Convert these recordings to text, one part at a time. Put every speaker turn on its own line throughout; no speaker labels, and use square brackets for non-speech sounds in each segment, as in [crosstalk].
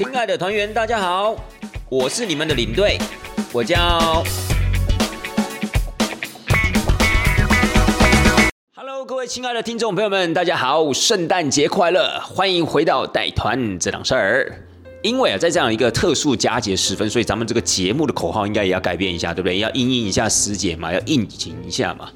亲爱的团员，大家好，我是你们的领队，我叫。Hello，各位亲爱的听众朋友们，大家好，圣诞节快乐！欢迎回到带团这档事儿。因为啊，在这样一个特殊佳节时分，所以咱们这个节目的口号应该也要改变一下，对不对？要应应一下时节嘛，要应景一下嘛。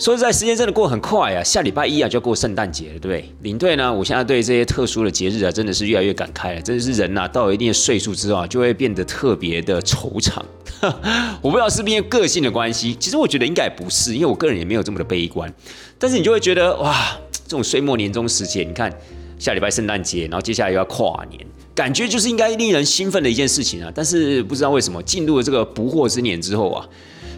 说实在，时间真的过很快啊！下礼拜一啊就要过圣诞节了，对不对？领队呢，我现在对这些特殊的节日啊，真的是越来越感慨了。真的是人呐，到了一定的岁数之后啊，就会变得特别的惆怅。[laughs] 我不知道是不是因为个性的关系，其实我觉得应该也不是，因为我个人也没有这么的悲观。但是你就会觉得哇，这种岁末年终时节，你看下礼拜圣诞节，然后接下来又要跨年，感觉就是应该令人兴奋的一件事情啊。但是不知道为什么进入了这个不惑之年之后啊，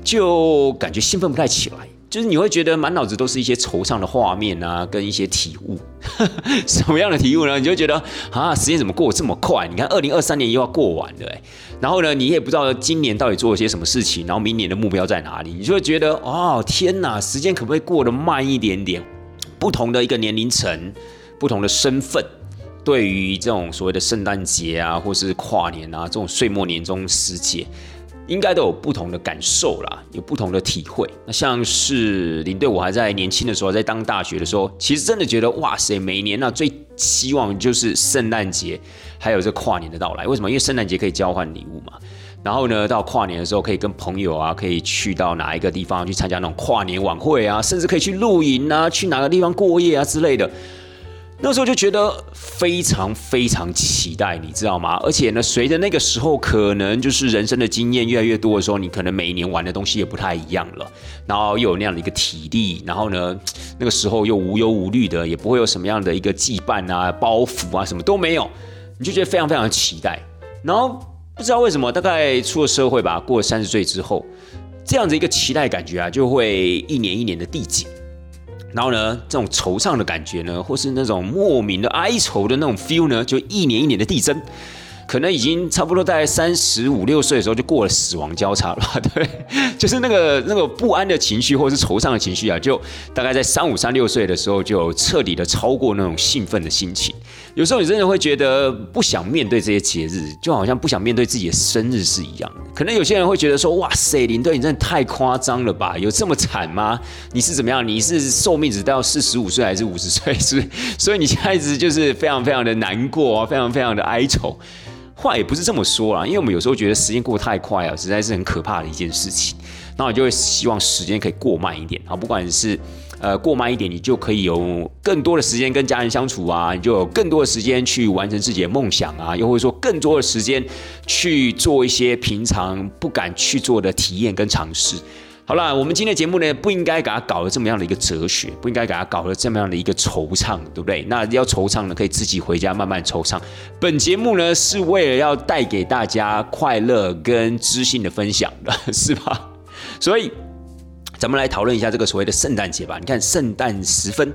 就感觉兴奋不太起来。就是你会觉得满脑子都是一些惆怅的画面啊，跟一些体悟。[laughs] 什么样的体悟呢？你就觉得啊，时间怎么过这么快？你看，二零二三年又要过完了，然后呢，你也不知道今年到底做了些什么事情，然后明年的目标在哪里？你就会觉得哦，天哪，时间可不可以过得慢一点点？不同的一个年龄层，不同的身份，对于这种所谓的圣诞节啊，或是跨年啊，这种岁末年终时节。应该都有不同的感受啦，有不同的体会。那像是领队，我还在年轻的时候，在当大学的时候，其实真的觉得哇塞，每年那最希望就是圣诞节，还有这跨年的到来。为什么？因为圣诞节可以交换礼物嘛。然后呢，到跨年的时候，可以跟朋友啊，可以去到哪一个地方去参加那种跨年晚会啊，甚至可以去露营啊，去哪个地方过夜啊之类的。那时候就觉得非常非常期待，你知道吗？而且呢，随着那个时候可能就是人生的经验越来越多的时候，你可能每一年玩的东西也不太一样了，然后又有那样的一个体力，然后呢，那个时候又无忧无虑的，也不会有什么样的一个羁绊啊、包袱啊，什么都没有，你就觉得非常非常期待。然后不知道为什么，大概出了社会吧，过了三十岁之后，这样子一个期待感觉啊，就会一年一年的递减。然后呢，这种惆怅的感觉呢，或是那种莫名的哀愁的那种 feel 呢，就一年一年的递增。可能已经差不多在三十五六岁的时候就过了死亡交叉了，[laughs] 对，就是那个那个不安的情绪或者是惆怅的情绪啊，就大概在三五三六岁的时候就彻底的超过那种兴奋的心情。有时候你真的会觉得不想面对这些节日，就好像不想面对自己的生日是一样的。可能有些人会觉得说，哇塞，林队你真的太夸张了吧？有这么惨吗？你是怎么样？你是寿命只到四十五岁还是五十岁？是，所以你现在一直就是非常非常的难过啊，非常非常的哀愁。话也不是这么说啦，因为我们有时候觉得时间过得太快啊，实在是很可怕的一件事情。那我就会希望时间可以过慢一点啊，不管是呃过慢一点，你就可以有更多的时间跟家人相处啊，你就有更多的时间去完成自己的梦想啊，又或者说更多的时间去做一些平常不敢去做的体验跟尝试。好了，我们今天的节目呢，不应该给他搞了这么样的一个哲学，不应该给他搞了这么样的一个惆怅，对不对？那要惆怅呢，可以自己回家慢慢惆怅。本节目呢，是为了要带给大家快乐跟知性的分享的，[laughs] 是吧？所以，咱们来讨论一下这个所谓的圣诞节吧。你看，圣诞时分，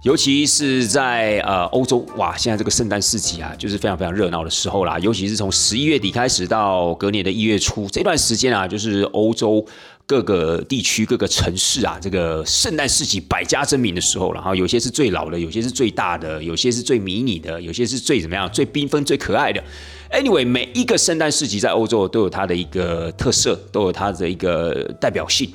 尤其是在呃欧洲，哇，现在这个圣诞市集啊，就是非常非常热闹的时候啦。尤其是从十一月底开始到隔年的一月初这段时间啊，就是欧洲。各个地区、各个城市啊，这个圣诞市集百家争鸣的时候，然后有些是最老的，有些是最大的，有些是最迷你的，有些是最怎么样、最缤纷、最可爱的。Anyway，每一个圣诞市集在欧洲都有它的一个特色，都有它的一个代表性。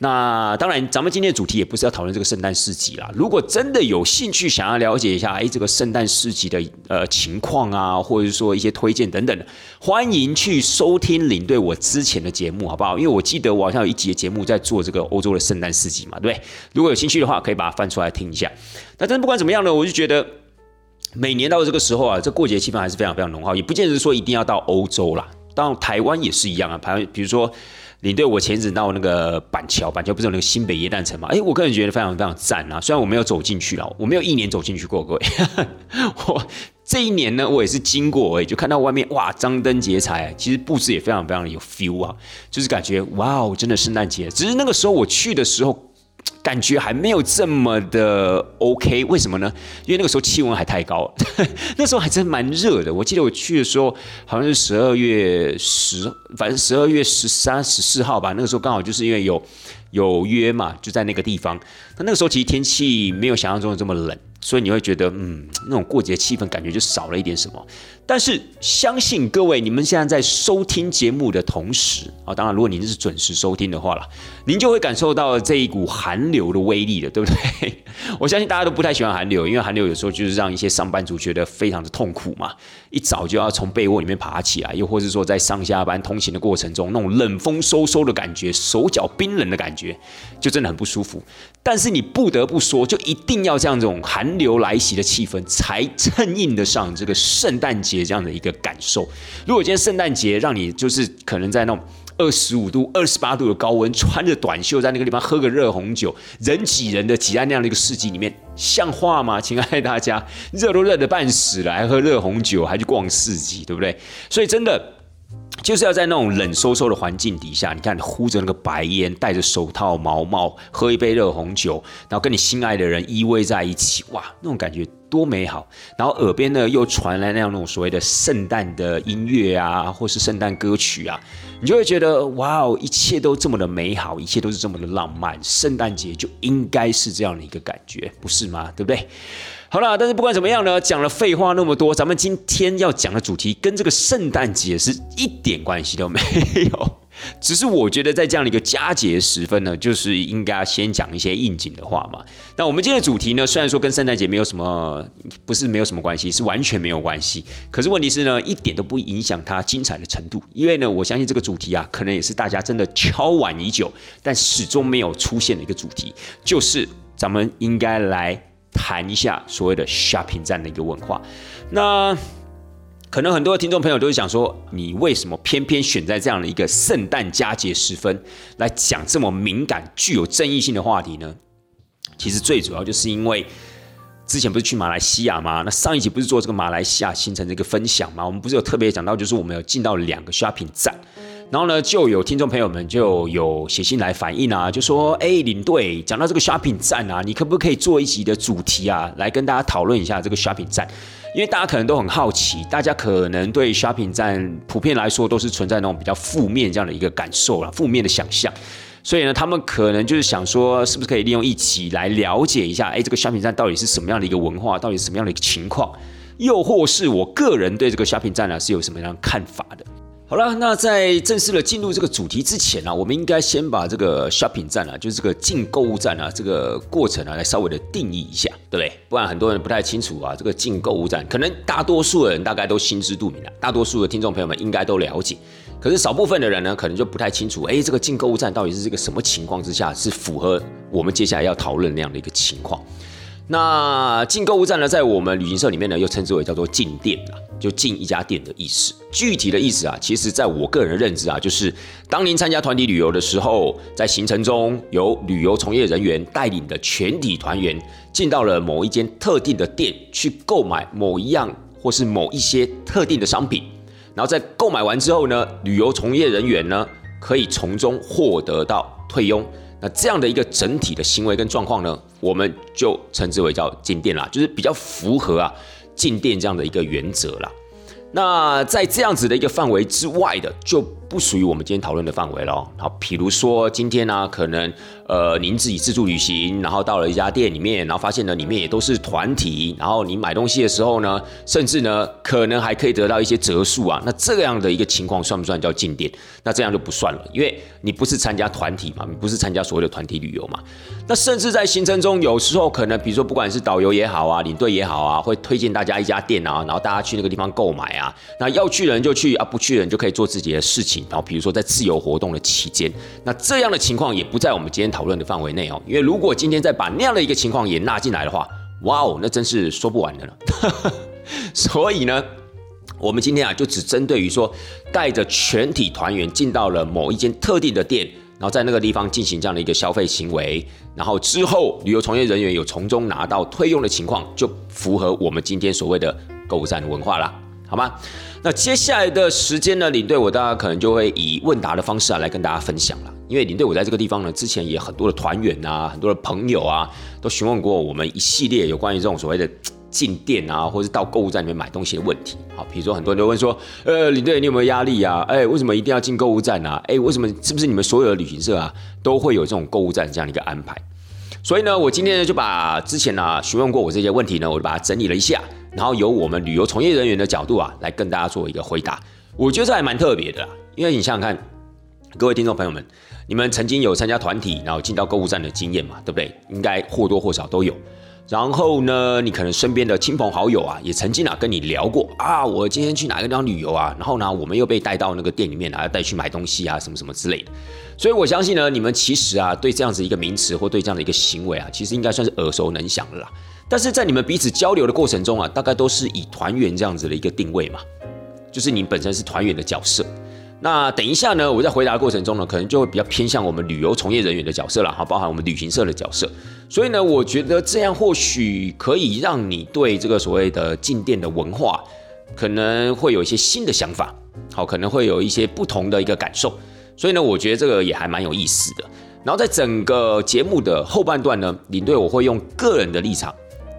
那当然，咱们今天的主题也不是要讨论这个圣诞市集啦。如果真的有兴趣想要了解一下，哎，这个圣诞市集的呃情况啊，或者是说一些推荐等等，欢迎去收听领队我之前的节目，好不好？因为我记得我好像有一集节目在做这个欧洲的圣诞市集嘛，对不对？如果有兴趣的话，可以把它翻出来听一下。那但不管怎么样呢，我就觉得每年到这个时候啊，这过节气氛还是非常非常浓厚，也不见得说一定要到欧洲啦，到台湾也是一样啊。台湾比如说。领队，我前阵到那个板桥，板桥不是有那个新北耶诞城嘛？哎，我个人觉得非常非常赞啊！虽然我没有走进去了，我没有一年走进去过，各位。[laughs] 我这一年呢，我也是经过，哎，就看到外面哇，张灯结彩，其实布置也非常非常有 feel 啊，就是感觉哇哦，真的圣诞节。只是那个时候我去的时候。感觉还没有这么的 OK，为什么呢？因为那个时候气温还太高，[laughs] 那时候还真蛮热的。我记得我去的时候好像是十二月十，反正十二月十三、十四号吧。那个时候刚好就是因为有有约嘛，就在那个地方。那那个时候其实天气没有想象中的这么冷，所以你会觉得，嗯，那种过节气氛感觉就少了一点什么。但是相信各位，你们现在在收听节目的同时啊，当然如果您是准时收听的话了，您就会感受到这一股寒流的威力了，对不对？[laughs] 我相信大家都不太喜欢寒流，因为寒流有时候就是让一些上班族觉得非常的痛苦嘛，一早就要从被窝里面爬起来，又或是说在上下班通勤的过程中，那种冷风嗖嗖的感觉，手脚冰冷的感觉，就真的很不舒服。但是你不得不说，就一定要这样这种寒流来袭的气氛，才衬应得上这个圣诞节这样的一个感受。如果今天圣诞节让你就是可能在那种二十五度、二十八度的高温，穿着短袖在那个地方喝个热红酒，人挤人的挤在那样的一个市集里面，像话吗？[laughs] 亲爱的大家，热都热得半死了，还喝热红酒，还去逛市集，对不对？所以真的。就是要在那种冷飕飕的环境底下，你看呼着那个白烟，戴着手套、毛帽，喝一杯热红酒，然后跟你心爱的人依偎在一起，哇，那种感觉多美好！然后耳边呢又传来那样那种所谓的圣诞的音乐啊，或是圣诞歌曲啊，你就会觉得哇哦，一切都这么的美好，一切都是这么的浪漫，圣诞节就应该是这样的一个感觉，不是吗？对不对？好了，但是不管怎么样呢，讲了废话那么多，咱们今天要讲的主题跟这个圣诞节是一点关系都没有。[laughs] 只是我觉得在这样的一个佳节时分呢，就是应该先讲一些应景的话嘛。那我们今天的主题呢，虽然说跟圣诞节没有什么，不是没有什么关系，是完全没有关系。可是问题是呢，一点都不影响它精彩的程度。因为呢，我相信这个主题啊，可能也是大家真的敲碗已久，但始终没有出现的一个主题，就是咱们应该来。谈一下所谓的 shopping 站的一个文化，那可能很多听众朋友都是想说，你为什么偏偏选在这样的一个圣诞佳节时分来讲这么敏感、具有争议性的话题呢？其实最主要就是因为之前不是去马来西亚吗？那上一集不是做这个马来西亚行程的一个分享吗？我们不是有特别讲到，就是我们有进到两个 shopping 站。然后呢，就有听众朋友们就有写信来反映啊，就说：“哎，领队讲到这个 shopping 站啊，你可不可以做一集的主题啊，来跟大家讨论一下这个 shopping 站？因为大家可能都很好奇，大家可能对 shopping 站普遍来说都是存在那种比较负面这样的一个感受啦，负面的想象。所以呢，他们可能就是想说，是不是可以利用一起来了解一下，哎，这个 shopping 站到底是什么样的一个文化，到底什么样的一个情况？又或是我个人对这个 shopping 站呢，是有什么样的看法的？”好了，那在正式的进入这个主题之前呢，我们应该先把这个 shopping 站啊，就是这个进购物站啊，这个过程啊，来稍微的定义一下，对不对？不然很多人不太清楚啊，这个进购物站，可能大多数的人大概都心知肚明了，大多数的听众朋友们应该都了解，可是少部分的人呢，可能就不太清楚，哎，这个进购物站到底是这个什么情况之下是符合我们接下来要讨论那样的一个情况？那进购物站呢，在我们旅行社里面呢，又称之为叫做进店啊。就进一家店的意思，具体的意思啊，其实在我个人的认知啊，就是当您参加团体旅游的时候，在行程中由旅游从业人员带领的全体团员进到了某一间特定的店去购买某一样或是某一些特定的商品，然后在购买完之后呢，旅游从业人员呢可以从中获得到退佣，那这样的一个整体的行为跟状况呢，我们就称之为叫进店啦，就是比较符合啊。进店这样的一个原则啦。那在这样子的一个范围之外的，就不属于我们今天讨论的范围了。好，比如说今天呢，可能。呃，您自己自助旅行，然后到了一家店里面，然后发现呢，里面也都是团体，然后你买东西的时候呢，甚至呢，可能还可以得到一些折数啊。那这样的一个情况算不算叫进店？那这样就不算了，因为你不是参加团体嘛，你不是参加所谓的团体旅游嘛。那甚至在行程中，有时候可能，比如说不管是导游也好啊，领队也好啊，会推荐大家一家店啊，然后大家去那个地方购买啊。那要去的人就去啊，不去的人就可以做自己的事情。然后比如说在自由活动的期间，那这样的情况也不在我们今天讨论的范围内哦，因为如果今天再把那样的一个情况也纳进来的话，哇哦，那真是说不完的了。[laughs] 所以呢，我们今天啊，就只针对于说带着全体团员进到了某一间特定的店，然后在那个地方进行这样的一个消费行为，然后之后旅游从业人员有从中拿到退用的情况，就符合我们今天所谓的购物站的文化了，好吗？那接下来的时间呢，领队我大家可能就会以问答的方式啊来跟大家分享了。因为领队我在这个地方呢，之前也很多的团员啊，很多的朋友啊，都询问过我们一系列有关于这种所谓的进店啊，或是到购物站里面买东西的问题。好，比如说很多人都问说，呃，领队你有没有压力啊？哎，为什么一定要进购物站啊？哎，为什么是不是你们所有的旅行社啊都会有这种购物站这样的一个安排？所以呢，我今天呢就把之前呢询问过我这些问题呢，我就把它整理了一下，然后由我们旅游从业人员的角度啊，来跟大家做一个回答。我觉得这还蛮特别的啦，因为你想想看，各位听众朋友们，你们曾经有参加团体，然后进到购物站的经验嘛，对不对？应该或多或少都有。然后呢，你可能身边的亲朋好友啊，也曾经啊跟你聊过啊，我今天去哪个地方旅游啊，然后呢，我们又被带到那个店里面啊，带去买东西啊，什么什么之类的。所以我相信呢，你们其实啊，对这样子一个名词或对这样的一个行为啊，其实应该算是耳熟能详的啦。但是在你们彼此交流的过程中啊，大概都是以团员这样子的一个定位嘛，就是你本身是团员的角色。那等一下呢，我在回答过程中呢，可能就会比较偏向我们旅游从业人员的角色了哈，包含我们旅行社的角色。所以呢，我觉得这样或许可以让你对这个所谓的进店的文化，可能会有一些新的想法，好，可能会有一些不同的一个感受。所以呢，我觉得这个也还蛮有意思的。然后在整个节目的后半段呢，领队我会用个人的立场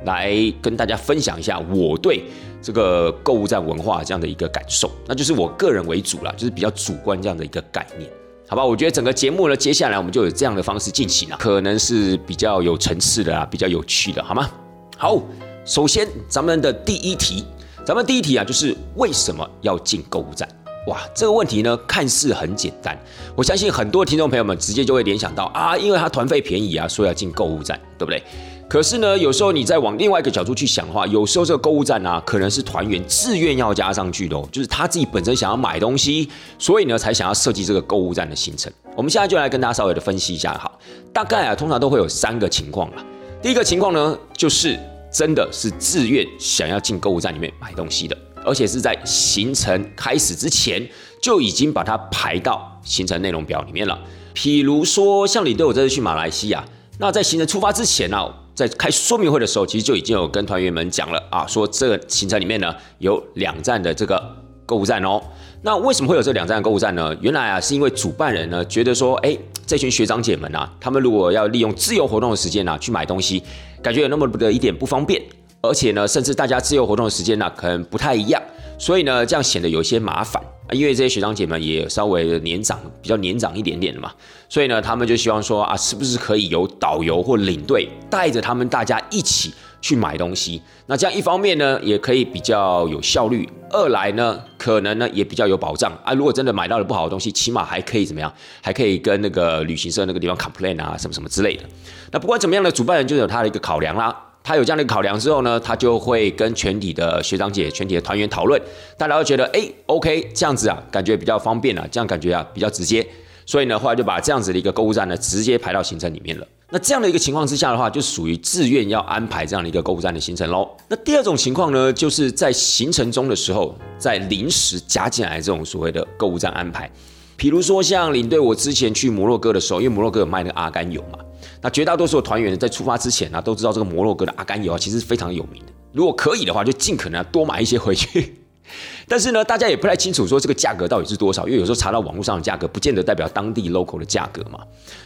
来跟大家分享一下我对。这个购物站文化这样的一个感受，那就是我个人为主啦，就是比较主观这样的一个概念，好吧？我觉得整个节目呢，接下来我们就有这样的方式进行啊，可能是比较有层次的啊，比较有趣的，好吗？好，首先咱们的第一题，咱们第一题啊，就是为什么要进购物站？哇，这个问题呢，看似很简单，我相信很多听众朋友们直接就会联想到啊，因为它团费便宜啊，所以要进购物站，对不对？可是呢，有时候你再往另外一个角度去想的话，有时候这个购物站呢，可能是团员自愿要加上去的哦，就是他自己本身想要买东西，所以呢才想要设计这个购物站的行程。我们现在就来跟大家稍微的分析一下，哈，大概啊，通常都会有三个情况啊。第一个情况呢，就是真的是自愿想要进购物站里面买东西的，而且是在行程开始之前就已经把它排到行程内容表里面了。譬如说，像你对我这次去马来西亚，那在行程出发之前呢？在开说明会的时候，其实就已经有跟团员们讲了啊，说这个行程里面呢有两站的这个购物站哦。那为什么会有这两站购物站呢？原来啊是因为主办人呢觉得说，哎，这群学长姐们啊，他们如果要利用自由活动的时间呢去买东西，感觉有那么的一点不方便，而且呢，甚至大家自由活动的时间呢可能不太一样，所以呢这样显得有些麻烦。啊因为这些学长姐们也稍微年长，比较年长一点点的嘛，所以呢，他们就希望说啊，是不是可以由导游或领队带着他们大家一起去买东西？那这样一方面呢，也可以比较有效率；二来呢，可能呢也比较有保障啊。如果真的买到了不好的东西，起码还可以怎么样？还可以跟那个旅行社那个地方 complain 啊，什么什么之类的。那不管怎么样呢，主办人就有他的一个考量啦。他有这样的考量之后呢，他就会跟全体的学长姐、全体的团员讨论，大家都觉得哎，OK，这样子啊，感觉比较方便啊，这样感觉啊比较直接，所以呢，后来就把这样子的一个购物站呢，直接排到行程里面了。那这样的一个情况之下的话，就属于自愿要安排这样的一个购物站的行程喽。那第二种情况呢，就是在行程中的时候，在临时加进来这种所谓的购物站安排，比如说像领队我之前去摩洛哥的时候，因为摩洛哥有卖那个阿甘油嘛。那绝大多数的团员在出发之前呢，都知道这个摩洛哥的阿甘油啊，其实非常有名的。如果可以的话，就尽可能多买一些回去。[laughs] 但是呢，大家也不太清楚说这个价格到底是多少，因为有时候查到网络上的价格，不见得代表当地 local 的价格嘛。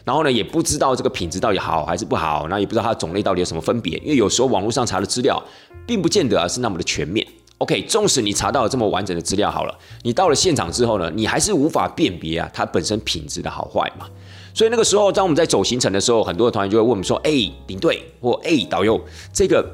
然后呢，也不知道这个品质到底好还是不好，那也不知道它的种类到底有什么分别，因为有时候网络上查的资料，并不见得是那么的全面。OK，纵使你查到了这么完整的资料好了，你到了现场之后呢，你还是无法辨别啊它本身品质的好坏嘛。所以那个时候，当我们在走行程的时候，很多的团员就会问我们说：“哎，领队或哎导游，这个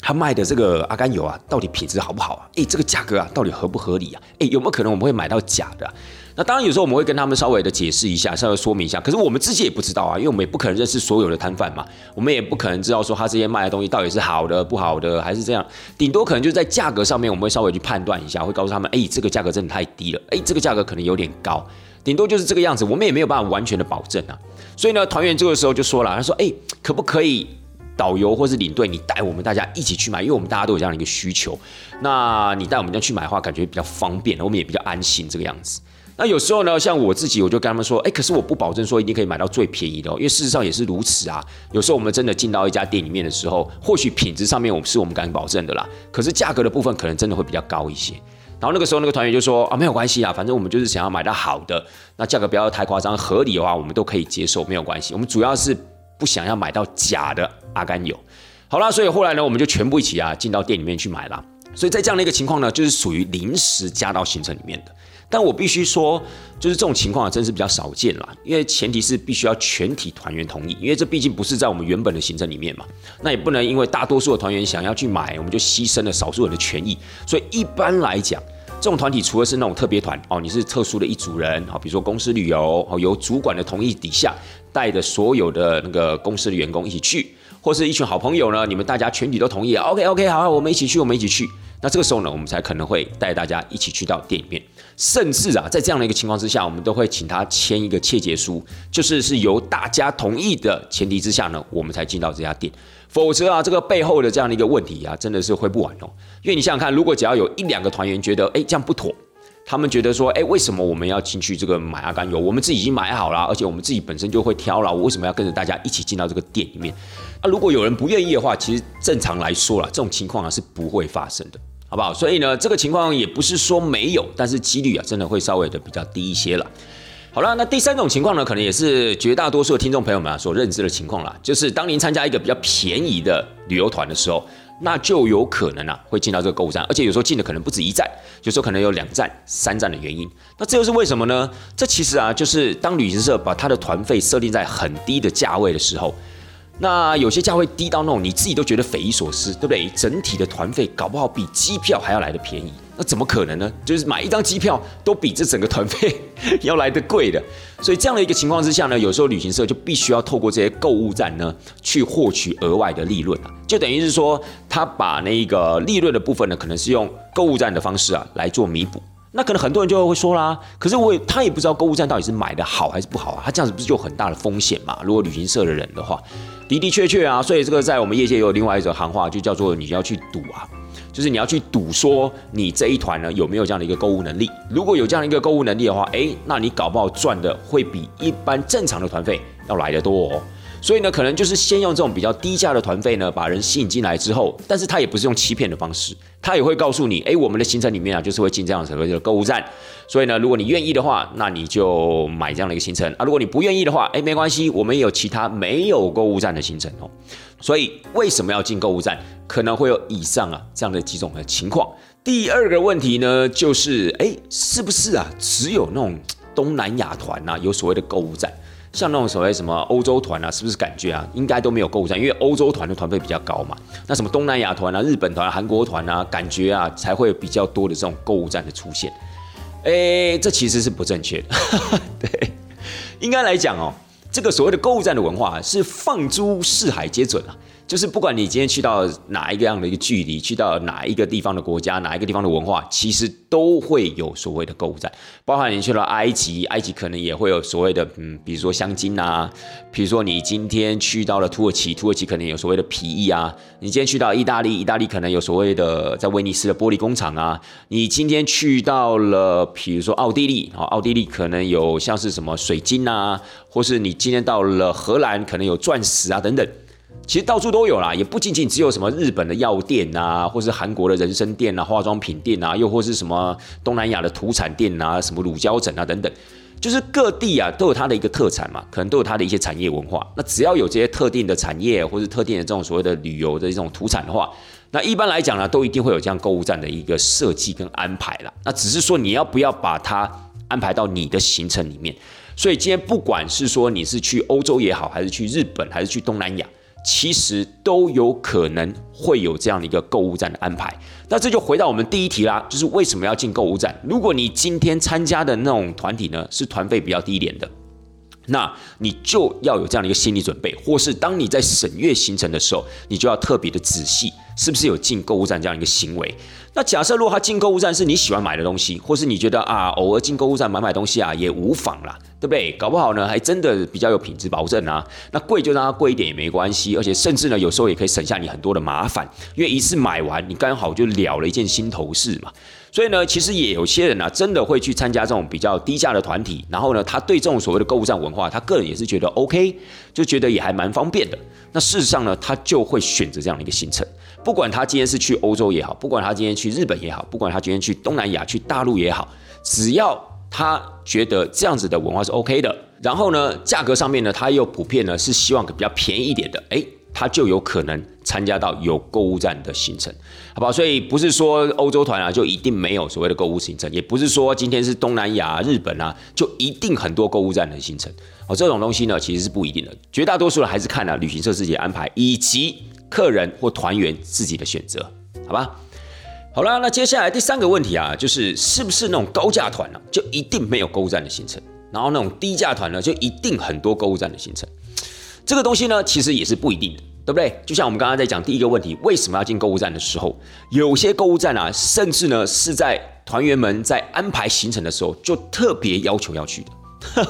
他卖的这个阿甘油啊，到底品质好不好啊？哎，这个价格啊，到底合不合理啊？哎，有没有可能我们会买到假的？那当然，有时候我们会跟他们稍微的解释一下，稍微说明一下。可是我们自己也不知道啊，因为我们也不可能认识所有的摊贩嘛，我们也不可能知道说他这些卖的东西到底是好的、不好的，还是这样。顶多可能就在价格上面，我们会稍微去判断一下，会告诉他们：哎，这个价格真的太低了，哎，这个价格可能有点高。”顶多就是这个样子，我们也没有办法完全的保证啊。所以呢，团员这个时候就说了，他说：“哎，可不可以导游或是领队，你带我们大家一起去买？因为我们大家都有这样的一个需求。那你带我们这样去买的话，感觉比较方便，我们也比较安心这个样子。那有时候呢，像我自己，我就跟他们说：，哎，可是我不保证说一定可以买到最便宜的，因为事实上也是如此啊。有时候我们真的进到一家店里面的时候，或许品质上面我们是我们敢保证的啦，可是价格的部分可能真的会比较高一些。”然后那个时候，那个团员就说啊，没有关系啊，反正我们就是想要买到好的，那价格不要太夸张，合理的话我们都可以接受，没有关系。我们主要是不想要买到假的阿甘油。好啦，所以后来呢，我们就全部一起啊进到店里面去买啦。所以在这样的一个情况呢，就是属于临时加到行程里面的。但我必须说，就是这种情况，真是比较少见啦。因为前提是必须要全体团员同意，因为这毕竟不是在我们原本的行程里面嘛。那也不能因为大多数的团员想要去买，我们就牺牲了少数人的权益。所以一般来讲，这种团体除了是那种特别团哦，你是特殊的一组人啊，比如说公司旅游哦，由主管的同意底下带着所有的那个公司的员工一起去，或是一群好朋友呢，你们大家全体都同意，OK OK，好，我们一起去，我们一起去。那这个时候呢，我们才可能会带大家一起去到店里面，甚至啊，在这样的一个情况之下，我们都会请他签一个切结书，就是是由大家同意的前提之下呢，我们才进到这家店。否则啊，这个背后的这样的一个问题啊，真的是会不完哦。因为你想想看，如果只要有一两个团员觉得，哎，这样不妥，他们觉得说，哎，为什么我们要进去这个买阿甘油？我们自己已经买好了，而且我们自己本身就会挑了，我为什么要跟着大家一起进到这个店里面？那如果有人不愿意的话，其实正常来说了，这种情况啊是不会发生的。好不好？所以呢，这个情况也不是说没有，但是几率啊，真的会稍微的比较低一些了。好了，那第三种情况呢，可能也是绝大多数的听众朋友们啊所认知的情况啦，就是当您参加一个比较便宜的旅游团的时候，那就有可能啊会进到这个购物站，而且有时候进的可能不止一站，有时候可能有两站、三站的原因。那这又是为什么呢？这其实啊，就是当旅行社把它的团费设定在很低的价位的时候。那有些价位低到那种你自己都觉得匪夷所思，对不对？整体的团费搞不好比机票还要来的便宜，那怎么可能呢？就是买一张机票都比这整个团费 [laughs] 要来的贵的。所以这样的一个情况之下呢，有时候旅行社就必须要透过这些购物站呢，去获取额外的利润啊，就等于是说他把那个利润的部分呢，可能是用购物站的方式啊来做弥补。那可能很多人就会说啦，可是我也他也不知道购物站到底是买的好还是不好啊，他这样子不是就很大的风险嘛？如果旅行社的人的话，的的确确啊，所以这个在我们业界有另外一种行话，就叫做你要去赌啊，就是你要去赌说你这一团呢有没有这样的一个购物能力，如果有这样的一个购物能力的话，哎，那你搞不好赚的会比一般正常的团费要来的多哦。所以呢，可能就是先用这种比较低价的团费呢，把人吸引进来之后，但是他也不是用欺骗的方式，他也会告诉你，哎，我们的行程里面啊，就是会进这样所谓的购物站，所以呢，如果你愿意的话，那你就买这样的一个行程啊；如果你不愿意的话，哎，没关系，我们也有其他没有购物站的行程哦。所以为什么要进购物站？可能会有以上啊这样的几种的情况。第二个问题呢，就是哎，是不是啊，只有那种东南亚团呐，有所谓的购物站？像那种所谓什么欧洲团啊，是不是感觉啊，应该都没有购物站，因为欧洲团的团费比较高嘛。那什么东南亚团啊、日本团、韩国团啊，感觉啊才会比较多的这种购物站的出现。哎，这其实是不正确的。[laughs] 对，应该来讲哦，这个所谓的购物站的文化是放诸四海皆准啊。就是不管你今天去到哪一个样的一个距离，去到哪一个地方的国家，哪一个地方的文化，其实都会有所谓的购物站。包含你去了埃及，埃及可能也会有所谓的，嗯，比如说香精啊；，比如说你今天去到了土耳其，土耳其可能有所谓的皮衣啊；，你今天去到意大利，意大利可能有所谓的在威尼斯的玻璃工厂啊；，你今天去到了，比如说奥地利，啊，奥地利可能有像是什么水晶啊，或是你今天到了荷兰，可能有钻石啊等等。其实到处都有啦，也不仅仅只有什么日本的药店啊，或是韩国的人参店啊、化妆品店啊，又或是什么东南亚的土产店啊、什么乳胶枕啊等等，就是各地啊都有它的一个特产嘛，可能都有它的一些产业文化。那只要有这些特定的产业，或是特定的这种所谓的旅游的这种土产的话，那一般来讲呢，都一定会有这样购物站的一个设计跟安排啦。那只是说你要不要把它安排到你的行程里面。所以今天不管是说你是去欧洲也好，还是去日本，还是去东南亚。其实都有可能会有这样的一个购物站的安排，那这就回到我们第一题啦，就是为什么要进购物站？如果你今天参加的那种团体呢，是团费比较低廉的。那你就要有这样的一个心理准备，或是当你在审阅行程的时候，你就要特别的仔细，是不是有进购物站这样一个行为？那假设如果他进购物站是你喜欢买的东西，或是你觉得啊，偶尔进购物站买买东西啊也无妨啦，对不对？搞不好呢，还真的比较有品质保证啊。那贵就让它贵一点也没关系，而且甚至呢，有时候也可以省下你很多的麻烦，因为一次买完你刚好就了了一件心头事嘛。所以呢，其实也有些人啊，真的会去参加这种比较低价的团体，然后呢，他对这种所谓的购物站文化，他个人也是觉得 OK，就觉得也还蛮方便的。那事实上呢，他就会选择这样的一个行程，不管他今天是去欧洲也好，不管他今天去日本也好，不管他今天去东南亚、去大陆也好，只要他觉得这样子的文化是 OK 的，然后呢，价格上面呢，他又普遍呢是希望比较便宜一点的，哎。他就有可能参加到有购物站的行程，好不好？所以不是说欧洲团啊就一定没有所谓的购物行程，也不是说今天是东南亚、日本啊就一定很多购物站的行程哦。这种东西呢其实是不一定的，绝大多数人还是看了旅行社自己的安排以及客人或团员自己的选择，好吧？好了，那接下来第三个问题啊，就是是不是那种高价团呢就一定没有购物站的行程，然后那种低价团呢就一定很多购物站的行程？这个东西呢，其实也是不一定的，对不对？就像我们刚刚在讲第一个问题，为什么要进购物站的时候，有些购物站啊，甚至呢是在团员们在安排行程的时候就特别要求要去的。[laughs]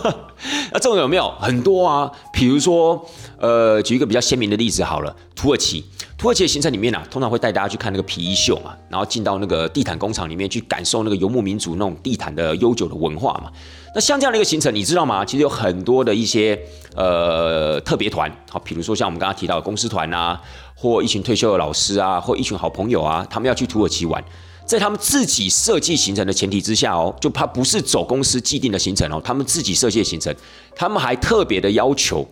那这种有没有很多啊？比如说，呃，举一个比较鲜明的例子好了，土耳其。土耳其的行程里面啊，通常会带大家去看那个皮衣秀嘛，然后进到那个地毯工厂里面去感受那个游牧民族那种地毯的悠久的文化嘛。那像这样的一个行程，你知道吗？其实有很多的一些呃特别团，好，比如说像我们刚刚提到的公司团啊，或一群退休的老师啊，或一群好朋友啊，他们要去土耳其玩，在他们自己设计行程的前提之下哦，就他不是走公司既定的行程哦，他们自己设计的行程，他们还特别的要求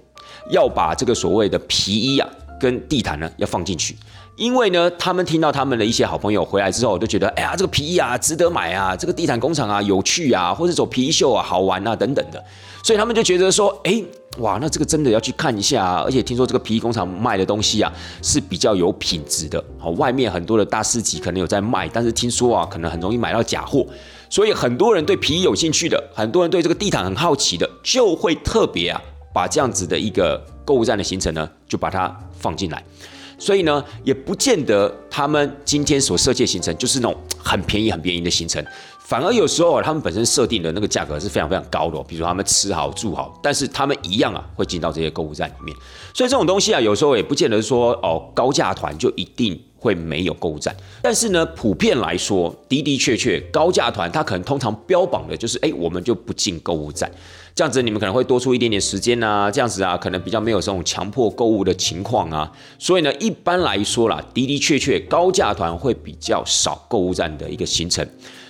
要把这个所谓的皮衣啊。跟地毯呢要放进去，因为呢，他们听到他们的一些好朋友回来之后，就觉得，哎呀，这个皮衣啊值得买啊，这个地毯工厂啊有趣啊，或者走皮衣秀啊好玩啊等等的，所以他们就觉得说，哎，哇，那这个真的要去看一下啊，而且听说这个皮衣工厂卖的东西啊是比较有品质的，好，外面很多的大市集可能有在卖，但是听说啊可能很容易买到假货，所以很多人对皮衣有兴趣的，很多人对这个地毯很好奇的，就会特别啊把这样子的一个购物站的行程呢，就把它。放进来，所以呢，也不见得他们今天所设计行程就是那种很便宜、很便宜的行程，反而有时候他们本身设定的那个价格是非常非常高的。比如他们吃好住好，但是他们一样啊会进到这些购物站里面。所以这种东西啊，有时候也不见得说哦，高价团就一定会没有购物站。但是呢，普遍来说的的确确，高价团它可能通常标榜的就是，哎，我们就不进购物站。这样子你们可能会多出一点点时间啊，这样子啊，可能比较没有这种强迫购物的情况啊，所以呢，一般来说啦，的的确确高价团会比较少购物站的一个行程。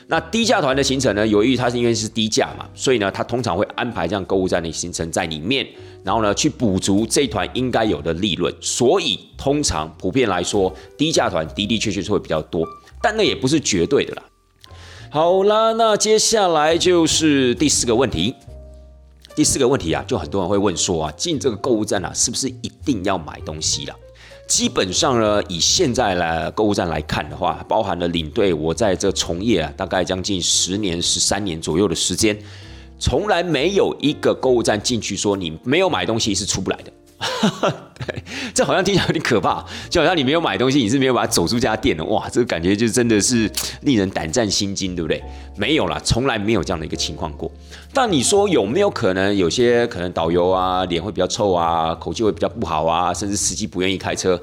那低价团的行程呢，由于它是因为是低价嘛，所以呢，它通常会安排这样购物站的行程在里面，然后呢，去补足这团应该有的利润。所以通常普遍来说，低价团的的确确是会比较多，但那也不是绝对的啦。好啦，那接下来就是第四个问题。第四个问题啊，就很多人会问说啊，进这个购物站啊，是不是一定要买东西了？基本上呢，以现在来购物站来看的话，包含了领队，我在这从业啊，大概将近十年、十三年左右的时间，从来没有一个购物站进去说你没有买东西是出不来的。[laughs] 对，这好像听起来有点可怕，就好像你没有买东西，你是没有把它走出这家店的。哇，这个感觉就真的是令人胆战心惊，对不对？没有啦，从来没有这样的一个情况过。但你说有没有可能，有些可能导游啊，脸会比较臭啊，口气会比较不好啊，甚至司机不愿意开车？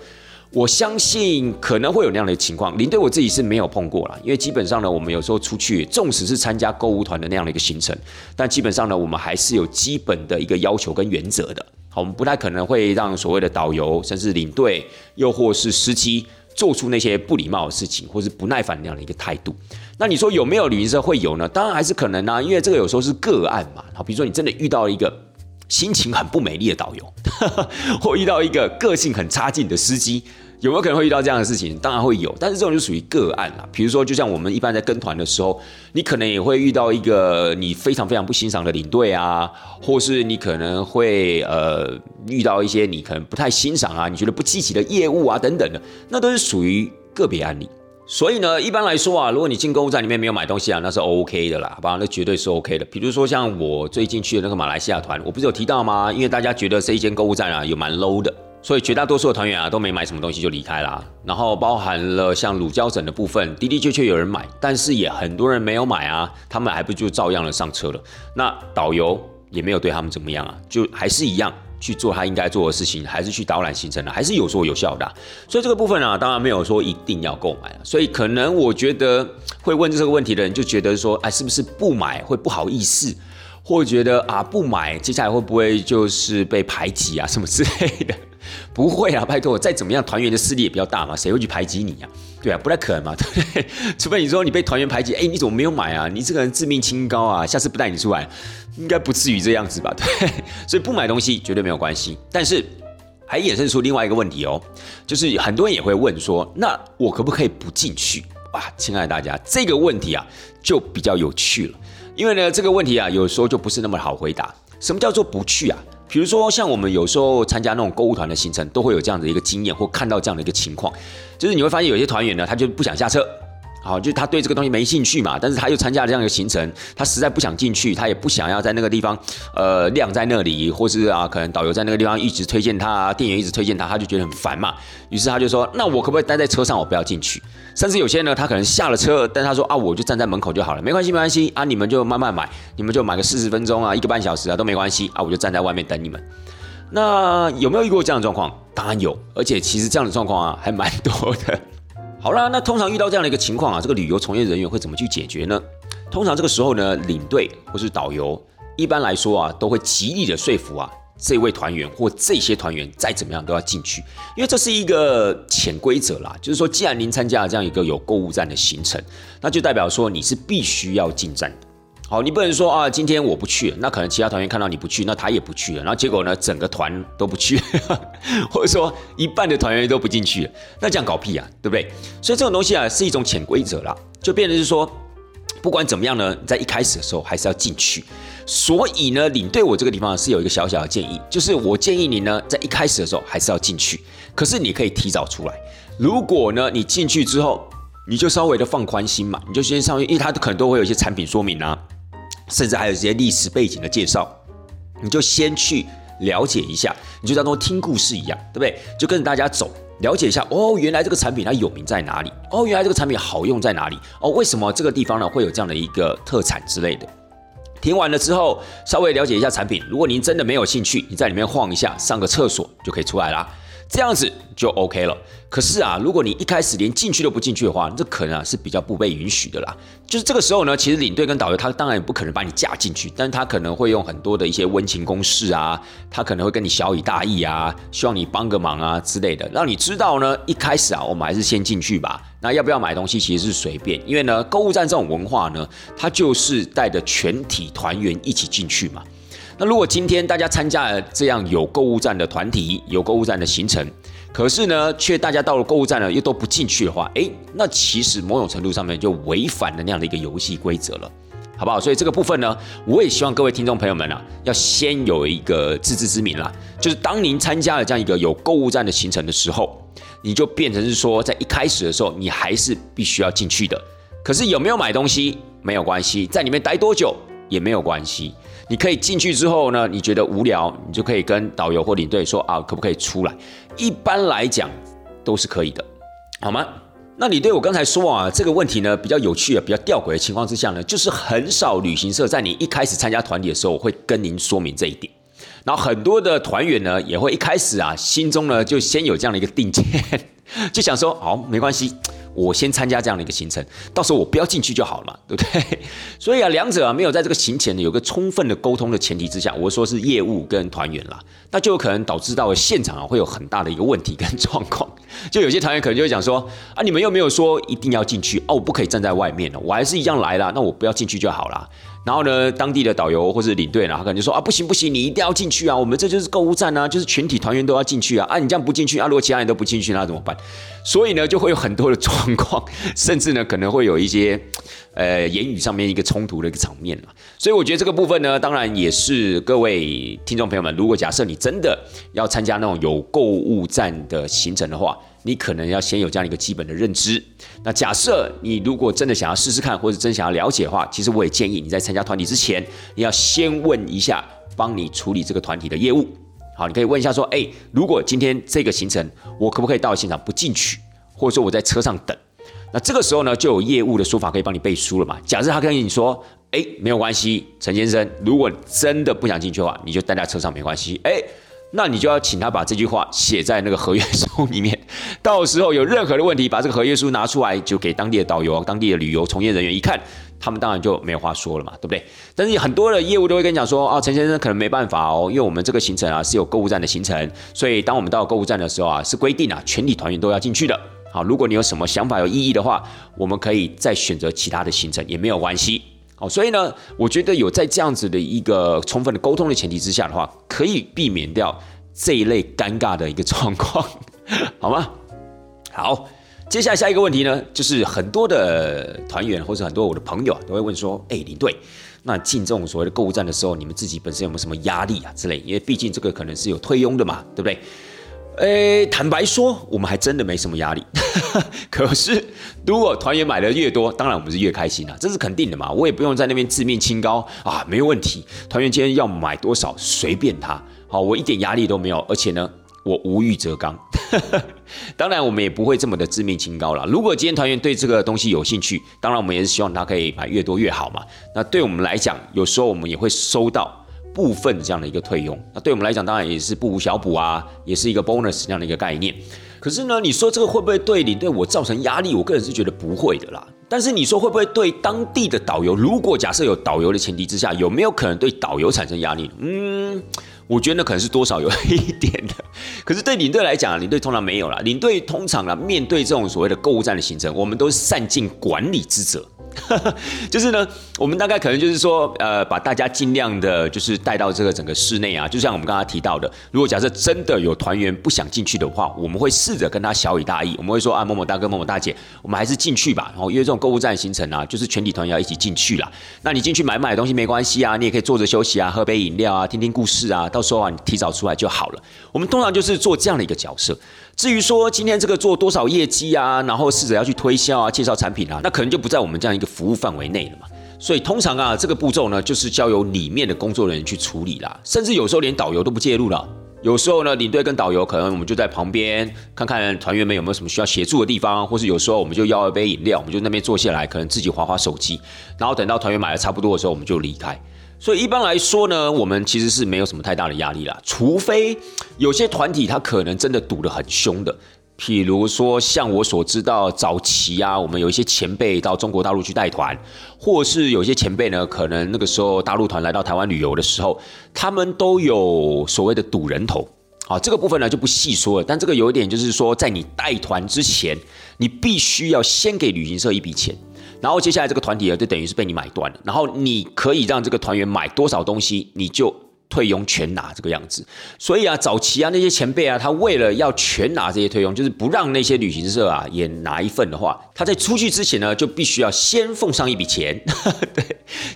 我相信可能会有那样的情况。领队我自己是没有碰过了，因为基本上呢，我们有时候出去，纵使是参加购物团的那样的一个行程，但基本上呢，我们还是有基本的一个要求跟原则的。好，我们不太可能会让所谓的导游，甚至领队，又或是司机，做出那些不礼貌的事情，或是不耐烦那样的一个态度。那你说有没有旅行社会有呢？当然还是可能啊，因为这个有时候是个案嘛。好，比如说你真的遇到一个心情很不美丽的导游，[laughs] 或遇到一个个性很差劲的司机。有没有可能会遇到这样的事情？当然会有，但是这种就属于个案啦。比如说，就像我们一般在跟团的时候，你可能也会遇到一个你非常非常不欣赏的领队啊，或是你可能会呃遇到一些你可能不太欣赏啊，你觉得不积极的业务啊等等的，那都是属于个别案例。所以呢，一般来说啊，如果你进购物站里面没有买东西啊，那是 OK 的啦，好吧？那绝对是 OK 的。比如说像我最近去的那个马来西亚团，我不是有提到吗？因为大家觉得这一间购物站啊有蛮 low 的。所以绝大多数的团员啊都没买什么东西就离开啦。然后包含了像乳胶枕的部分，的的确确有人买，但是也很多人没有买啊。他们还不就照样的上车了？那导游也没有对他们怎么样啊，就还是一样去做他应该做的事情，还是去导览行程的，还是有说有效的。所以这个部分啊，当然没有说一定要购买了。所以可能我觉得会问这个问题的人就觉得说，哎，是不是不买会不好意思，或觉得啊不买接下来会不会就是被排挤啊什么之类的？[laughs] 不会啊，拜托，再怎么样，团员的势力也比较大嘛，谁会去排挤你呀？对啊，不太可能嘛，[laughs] 对不对？除非你说你被团员排挤，哎，你怎么没有买啊？你这个人自命清高啊，下次不带你出来，应该不至于这样子吧？[laughs] 对，所以不买东西绝对没有关系，但是还衍生出另外一个问题哦，就是很多人也会问说，那我可不可以不进去？哇，亲爱的大家，这个问题啊就比较有趣了，因为呢这个问题啊有时候就不是那么好回答。什么叫做不去啊？比如说像我们有时候参加那种购物团的行程，都会有这样的一个经验或看到这样的一个情况，就是你会发现有些团员呢，他就不想下车。好，就是他对这个东西没兴趣嘛，但是他又参加了这样一个行程，他实在不想进去，他也不想要在那个地方，呃，晾在那里，或是啊，可能导游在那个地方一直推荐他，店员一直推荐他，他就觉得很烦嘛。于是他就说：“那我可不可以待在车上，我不要进去？”甚至有些人呢，他可能下了车，但他说：“啊，我就站在门口就好了，没关系，没关系啊，你们就慢慢买，你们就买个四十分钟啊，一个半小时啊，都没关系啊，我就站在外面等你们。”那有没有遇过这样的状况？当然有，而且其实这样的状况啊，还蛮多的。好啦，那通常遇到这样的一个情况啊，这个旅游从业人员会怎么去解决呢？通常这个时候呢，领队或是导游，一般来说啊，都会极力的说服啊这位团员或这些团员再怎么样都要进去，因为这是一个潜规则啦。就是说，既然您参加了这样一个有购物站的行程，那就代表说你是必须要进站的。好，你不能说啊，今天我不去，那可能其他团员看到你不去，那他也不去了，然后结果呢，整个团都不去，[laughs] 或者说一半的团员都不进去了，那这样搞屁啊，对不对？所以这种东西啊，是一种潜规则啦，就变成是说，不管怎么样呢，在一开始的时候还是要进去。所以呢，领队我这个地方是有一个小小的建议，就是我建议你呢，在一开始的时候还是要进去，可是你可以提早出来。如果呢，你进去之后，你就稍微的放宽心嘛，你就先上去，因为它可能都会有一些产品说明啊。甚至还有一些历史背景的介绍，你就先去了解一下，你就当做听故事一样，对不对？就跟着大家走，了解一下。哦，原来这个产品它有名在哪里？哦，原来这个产品好用在哪里？哦，为什么这个地方呢会有这样的一个特产之类的？听完了之后，稍微了解一下产品。如果您真的没有兴趣，你在里面晃一下，上个厕所就可以出来啦。这样子就 OK 了。可是啊，如果你一开始连进去都不进去的话，这可能啊是比较不被允许的啦。就是这个时候呢，其实领队跟导游他当然也不可能把你架进去，但是他可能会用很多的一些温情攻势啊，他可能会跟你小以大义啊，希望你帮个忙啊之类的，让你知道呢，一开始啊，我们还是先进去吧。那要不要买东西其实是随便，因为呢，购物站这种文化呢，它就是带着全体团员一起进去嘛。那如果今天大家参加了这样有购物站的团体，有购物站的行程，可是呢，却大家到了购物站呢又都不进去的话，诶，那其实某种程度上面就违反了那样的一个游戏规则了，好不好？所以这个部分呢，我也希望各位听众朋友们啊，要先有一个自知之明啦，就是当您参加了这样一个有购物站的行程的时候，你就变成是说，在一开始的时候，你还是必须要进去的。可是有没有买东西没有关系，在里面待多久也没有关系。你可以进去之后呢，你觉得无聊，你就可以跟导游或领队说啊，可不可以出来？一般来讲都是可以的，好吗？那你对我刚才说啊这个问题呢，比较有趣啊、比较吊诡的情况之下呢，就是很少旅行社在你一开始参加团体的时候会跟您说明这一点，然后很多的团员呢也会一开始啊心中呢就先有这样的一个定见，[laughs] 就想说好没关系。我先参加这样的一个行程，到时候我不要进去就好了嘛，对不对？所以啊，两者啊没有在这个行前呢有个充分的沟通的前提之下，我说是业务跟团员啦，那就有可能导致到现场啊会有很大的一个问题跟状况。就有些团员可能就会讲说啊，你们又没有说一定要进去哦，我不可以站在外面了，我还是一样来啦，那我不要进去就好了。然后呢，当地的导游或者领队呢，他可能就说啊，不行不行，你一定要进去啊！我们这就是购物站啊，就是全体团员都要进去啊！啊，你这样不进去啊，如果其他人都不进去，那怎么办？[laughs] 所以呢，就会有很多的状况，甚至呢，可能会有一些呃言语上面一个冲突的一个场面了。所以我觉得这个部分呢，当然也是各位听众朋友们，如果假设你真的要参加那种有购物站的行程的话。你可能要先有这样一个基本的认知。那假设你如果真的想要试试看，或者真想要了解的话，其实我也建议你在参加团体之前，你要先问一下帮你处理这个团体的业务。好，你可以问一下说，哎，如果今天这个行程我可不可以到现场不进去，或者说我在车上等？那这个时候呢，就有业务的说法可以帮你背书了嘛？假设他跟你说，哎，没有关系，陈先生，如果真的不想进去的话，你就待在车上没关系。哎。那你就要请他把这句话写在那个合约书里面，[laughs] 到时候有任何的问题，把这个合约书拿出来，就给当地的导游、当地的旅游从业人员一看，他们当然就没有话说了嘛，对不对？但是很多的业务都会跟你讲说，啊，陈先生可能没办法哦，因为我们这个行程啊是有购物站的行程，所以当我们到购物站的时候啊，是规定啊全体团员都要进去的。好，如果你有什么想法有异议的话，我们可以再选择其他的行程，也没有关系。哦，所以呢，我觉得有在这样子的一个充分的沟通的前提之下的话，可以避免掉这一类尴尬的一个状况，好吗？好，接下来下一个问题呢，就是很多的团员或者很多我的朋友，都会问说，哎，领队，那进这种所谓的购物站的时候，你们自己本身有没有什么压力啊之类？因为毕竟这个可能是有退佣的嘛，对不对？诶，坦白说，我们还真的没什么压力。[laughs] 可是，如果团员买的越多，当然我们是越开心啊，这是肯定的嘛。我也不用在那边自命清高啊，没有问题。团员今天要买多少，随便他。好，我一点压力都没有，而且呢，[laughs] 我无欲则刚。[laughs] 当然，我们也不会这么的自命清高了。如果今天团员对这个东西有兴趣，当然我们也是希望他可以买越多越好嘛。那对我们来讲，有时候我们也会收到。部分这样的一个退用，那对我们来讲当然也是不无小补啊，也是一个 bonus 这样的一个概念。可是呢，你说这个会不会对领队我造成压力？我个人是觉得不会的啦。但是你说会不会对当地的导游？如果假设有导游的前提之下，有没有可能对导游产生压力？嗯，我觉得可能是多少有一点的。[laughs] 可是对领队来讲，领队通常没有啦。领队通常啊，面对这种所谓的购物站的行程，我们都是善尽管理之责。[laughs] 就是呢，我们大概可能就是说，呃，把大家尽量的，就是带到这个整个室内啊。就像我们刚刚提到的，如果假设真的有团员不想进去的话，我们会试着跟他小以大义，我们会说啊，某某大哥、某某大姐，我们还是进去吧。然后因为这种购物站行程啊，就是全体团员要一起进去啦。那你进去买买东西没关系啊，你也可以坐着休息啊，喝杯饮料啊，听听故事啊。到时候啊，你提早出来就好了。我们通常就是做这样的一个角色。至于说今天这个做多少业绩啊，然后试着要去推销啊、介绍产品啊，那可能就不在我们这样一个服务范围内了嘛。所以通常啊，这个步骤呢，就是交由里面的工作人员去处理啦。甚至有时候连导游都不介入了。有时候呢，领队跟导游可能我们就在旁边看看团员们有没有什么需要协助的地方，或是有时候我们就要一杯饮料，我们就那边坐下来，可能自己划划手机，然后等到团员买的差不多的时候，我们就离开。所以一般来说呢，我们其实是没有什么太大的压力啦，除非有些团体他可能真的赌得很凶的，譬如说像我所知道早期啊，我们有一些前辈到中国大陆去带团，或是有些前辈呢，可能那个时候大陆团来到台湾旅游的时候，他们都有所谓的赌人头，好，这个部分呢就不细说了，但这个有一点就是说，在你带团之前，你必须要先给旅行社一笔钱。然后接下来这个团体啊，就等于是被你买断了。然后你可以让这个团员买多少东西，你就。退佣全拿这个样子，所以啊，早期啊那些前辈啊，他为了要全拿这些退佣，就是不让那些旅行社啊也拿一份的话，他在出去之前呢，就必须要先奉上一笔钱，[laughs] 对，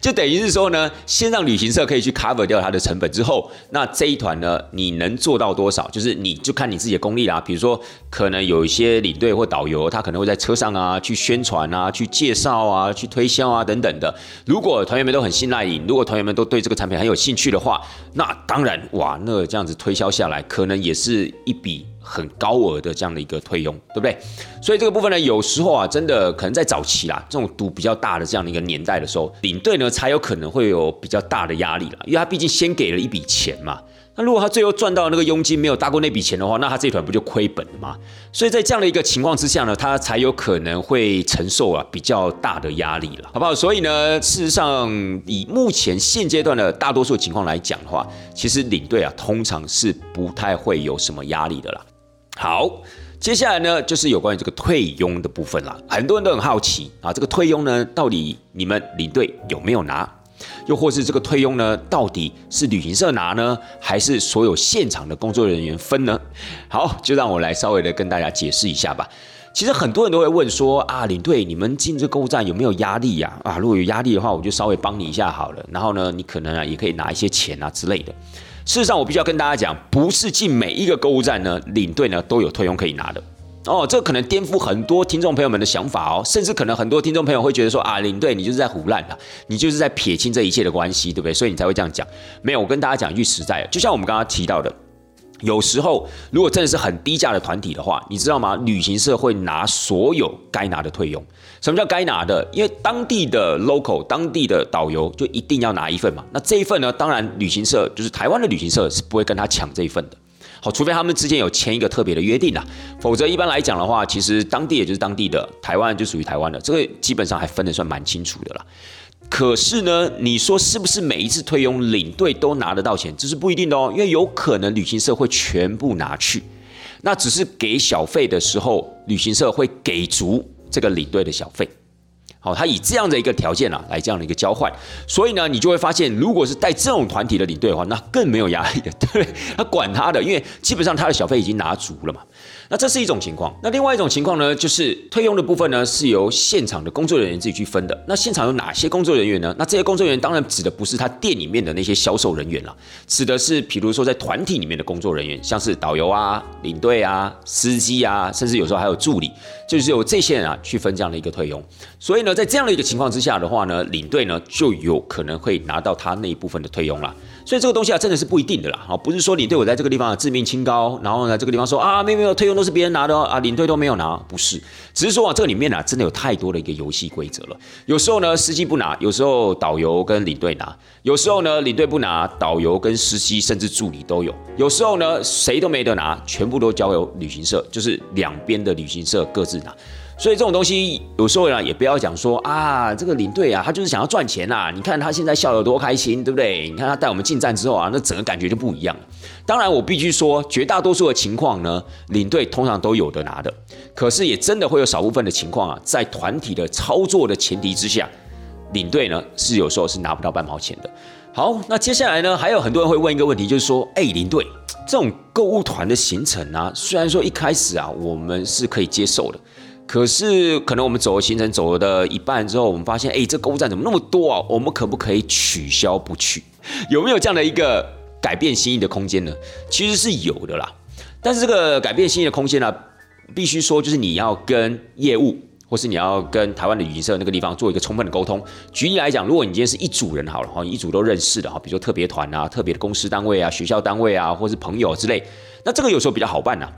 就等于是说呢，先让旅行社可以去 cover 掉他的成本之后，那这一团呢，你能做到多少，就是你就看你自己的功力啦。比如说，可能有一些领队或导游，他可能会在车上啊去宣传啊、去介绍啊、去推销啊等等的。如果团员们都很信赖你，如果团员们都对这个产品很有兴趣的话，那当然，哇，那这样子推销下来，可能也是一笔很高额的这样的一个退佣，对不对？所以这个部分呢，有时候啊，真的可能在早期啦，这种赌比较大的这样的一个年代的时候，领队呢才有可能会有比较大的压力了，因为他毕竟先给了一笔钱嘛。那如果他最后赚到那个佣金没有大过那笔钱的话，那他这一团不就亏本了吗？所以在这样的一个情况之下呢，他才有可能会承受啊比较大的压力了，好不好？所以呢，事实上以目前现阶段的大多数情况来讲的话，其实领队啊通常是不太会有什么压力的啦。好，接下来呢就是有关于这个退佣的部分啦，很多人都很好奇啊，这个退佣呢到底你们领队有没有拿？又或是这个退佣呢，到底是旅行社拿呢，还是所有现场的工作人员分呢？好，就让我来稍微的跟大家解释一下吧。其实很多人都会问说啊，领队，你们进这购物站有没有压力呀？啊，如果有压力的话，我就稍微帮你一下好了。然后呢，你可能啊也可以拿一些钱啊之类的。事实上，我必须要跟大家讲，不是进每一个购物站呢，领队呢都有退佣可以拿的。哦，这可能颠覆很多听众朋友们的想法哦，甚至可能很多听众朋友会觉得说啊，领队你就是在胡乱的，你就是在撇清这一切的关系，对不对？所以你才会这样讲。没有，我跟大家讲一句实在的，就像我们刚刚提到的，有时候如果真的是很低价的团体的话，你知道吗？旅行社会拿所有该拿的退佣。什么叫该拿的？因为当地的 local 当地的导游就一定要拿一份嘛。那这一份呢，当然旅行社就是台湾的旅行社是不会跟他抢这一份的。好，除非他们之间有签一个特别的约定啦，否则一般来讲的话，其实当地也就是当地的，台湾就属于台湾的，这个基本上还分得算蛮清楚的啦。可是呢，你说是不是每一次退佣领队都拿得到钱？这是不一定的哦，因为有可能旅行社会全部拿去，那只是给小费的时候，旅行社会给足这个领队的小费。好，他以这样的一个条件啊，来这样的一个交换，所以呢，你就会发现，如果是带这种团体的领队的话，那更没有压力的，[laughs] 对，他管他的，因为基本上他的小费已经拿足了嘛。那这是一种情况，那另外一种情况呢，就是退佣的部分呢，是由现场的工作人员自己去分的。那现场有哪些工作人员呢？那这些工作人员当然指的不是他店里面的那些销售人员了，指的是比如说在团体里面的工作人员，像是导游啊、领队啊、司机啊，甚至有时候还有助理，就是由这些人啊去分这样的一个退佣。所以呢，在这样的一个情况之下的话呢，领队呢就有可能会拿到他那一部分的退佣了。所以这个东西啊，真的是不一定的啦。好，不是说领队我在这个地方自命清高，然后呢，这个地方说啊，没有没有，退佣都是别人拿的啊，领队都没有拿，不是，只是说啊，这个里面啊，真的有太多的一个游戏规则了。有时候呢，司机不拿；有时候导游跟领队拿；有时候呢，领队不拿，导游跟司机甚至助理都有；有时候呢，谁都没得拿，全部都交由旅行社，就是两边的旅行社各自拿。所以这种东西有时候呢，也不要讲说啊，这个领队啊，他就是想要赚钱呐。你看他现在笑得多开心，对不对？你看他带我们进站之后啊，那整个感觉就不一样了。当然，我必须说，绝大多数的情况呢，领队通常都有的拿的。可是也真的会有少部分的情况啊，在团体的操作的前提之下，领队呢是有时候是拿不到半毛钱的。好，那接下来呢，还有很多人会问一个问题，就是说，哎，领队这种购物团的行程啊，虽然说一开始啊，我们是可以接受的。可是，可能我们走的行程走的一半之后，我们发现，哎，这购物站怎么那么多啊？我们可不可以取消不去？有没有这样的一个改变心意的空间呢？其实是有的啦。但是这个改变心意的空间呢，必须说就是你要跟业务，或是你要跟台湾的旅行社那个地方做一个充分的沟通。举例来讲，如果你今天是一组人好了哈，一组都认识的哈，比如说特别团啊、特别的公司单位啊、学校单位啊，或是朋友之类，那这个有时候比较好办呐。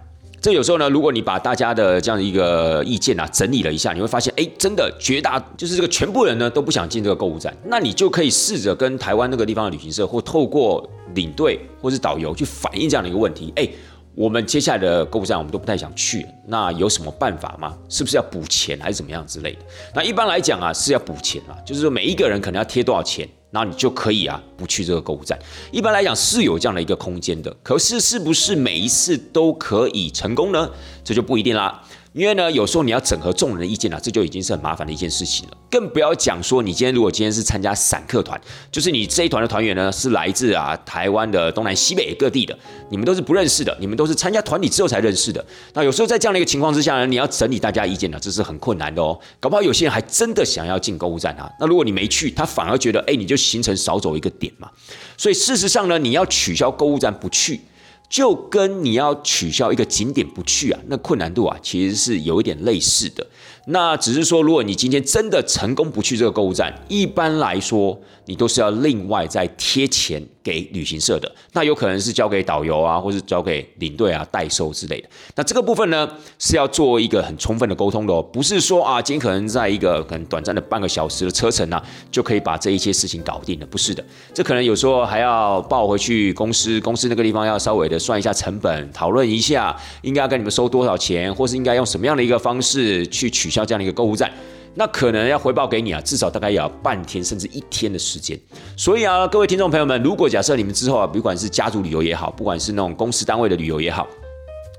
这有时候呢，如果你把大家的这样的一个意见啊整理了一下，你会发现，哎，真的绝大就是这个全部人呢都不想进这个购物站，那你就可以试着跟台湾那个地方的旅行社，或透过领队或是导游去反映这样的一个问题，哎，我们接下来的购物站我们都不太想去，那有什么办法吗？是不是要补钱还是怎么样之类的？那一般来讲啊是要补钱啊，就是说每一个人可能要贴多少钱。那你就可以啊，不去这个购物站。一般来讲是有这样的一个空间的，可是是不是每一次都可以成功呢？这就不一定啦。因为呢，有时候你要整合众人的意见啊，这就已经是很麻烦的一件事情了。更不要讲说，你今天如果今天是参加散客团，就是你这一团的团员呢是来自啊台湾的东南西北各地的，你们都是不认识的，你们都是参加团体之后才认识的。那有时候在这样的一个情况之下呢，你要整理大家意见呢，这是很困难的哦。搞不好有些人还真的想要进购物站啊，那如果你没去，他反而觉得，哎，你就行程少走一个点嘛。所以事实上呢，你要取消购物站不去。就跟你要取消一个景点不去啊，那困难度啊，其实是有一点类似的。那只是说，如果你今天真的成功不去这个购物站，一般来说，你都是要另外再贴钱给旅行社的。那有可能是交给导游啊，或是交给领队啊代收之类的。那这个部分呢，是要做一个很充分的沟通的哦，不是说啊，今天可能在一个很短暂的半个小时的车程啊，就可以把这一些事情搞定了，不是的。这可能有时候还要报回去公司，公司那个地方要稍微的算一下成本，讨论一下应该要跟你们收多少钱，或是应该用什么样的一个方式去取消。这样的一个购物站，那可能要回报给你啊，至少大概也要半天甚至一天的时间。所以啊，各位听众朋友们，如果假设你们之后啊，不管是家族旅游也好，不管是那种公司单位的旅游也好，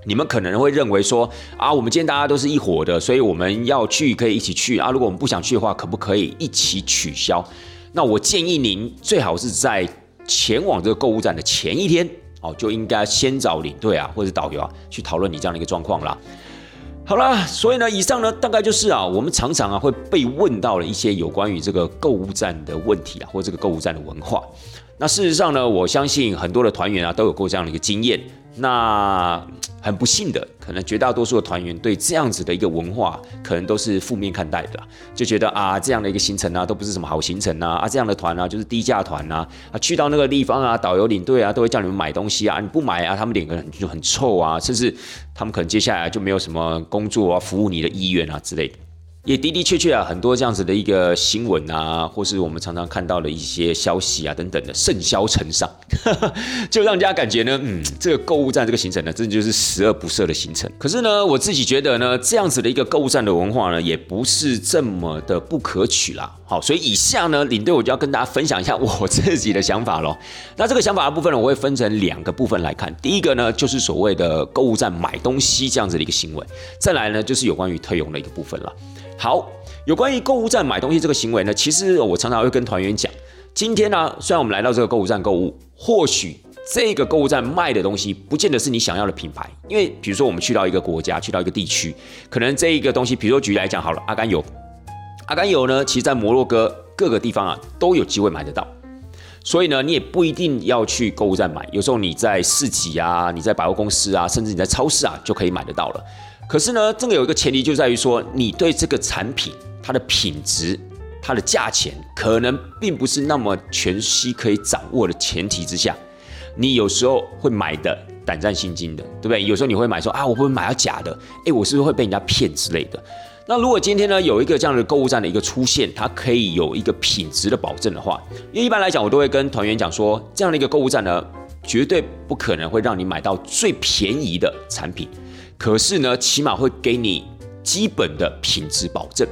你们可能会认为说啊，我们今天大家都是一伙的，所以我们要去可以一起去啊。如果我们不想去的话，可不可以一起取消？那我建议您最好是在前往这个购物站的前一天哦，就应该先找领队啊或者导游啊去讨论你这样的一个状况啦。好啦，所以呢，以上呢大概就是啊，我们常常啊会被问到了一些有关于这个购物站的问题啊，或这个购物站的文化。那事实上呢，我相信很多的团员啊都有过这样的一个经验。那很不幸的，可能绝大多数的团员对这样子的一个文化，可能都是负面看待的，就觉得啊，这样的一个行程啊，都不是什么好行程啊，啊，这样的团啊，就是低价团啊，啊，去到那个地方啊，导游领队啊，都会叫你们买东西啊，你不买啊，他们脸可能就很臭啊，甚至他们可能接下来就没有什么工作啊，服务你的意愿啊之类的。也的的确确啊，很多这样子的一个新闻啊，或是我们常常看到的一些消息啊等等的盛嚣尘上，[laughs] 就让人家感觉呢，嗯，这个购物站这个行程呢，真的就是十恶不赦的行程。可是呢，我自己觉得呢，这样子的一个购物站的文化呢，也不是这么的不可取啦。好，所以以下呢，领队我就要跟大家分享一下 [laughs] 我自己的想法喽。那这个想法的部分呢，我会分成两个部分来看。第一个呢，就是所谓的购物站买东西这样子的一个行为；再来呢，就是有关于退佣的一个部分了。好，有关于购物站买东西这个行为呢，其实我常常会跟团员讲，今天呢，虽然我们来到这个购物站购物，或许这个购物站卖的东西不见得是你想要的品牌，因为比如说我们去到一个国家，去到一个地区，可能这一个东西，比如说举例来讲好了，阿甘油，阿甘油呢，其实在摩洛哥各个地方啊都有机会买得到。所以呢，你也不一定要去购物站买，有时候你在市集啊，你在百货公司啊，甚至你在超市啊，就可以买得到了。可是呢，这个有一个前提，就在于说，你对这个产品它的品质、它的价钱，可能并不是那么全息可以掌握的前提之下，你有时候会买的胆战心惊的，对不对？有时候你会买说啊，我不会买到假的，诶，我是不是会被人家骗之类的？那如果今天呢有一个这样的购物站的一个出现，它可以有一个品质的保证的话，因为一般来讲我都会跟团员讲说，这样的一个购物站呢，绝对不可能会让你买到最便宜的产品，可是呢，起码会给你基本的品质保证，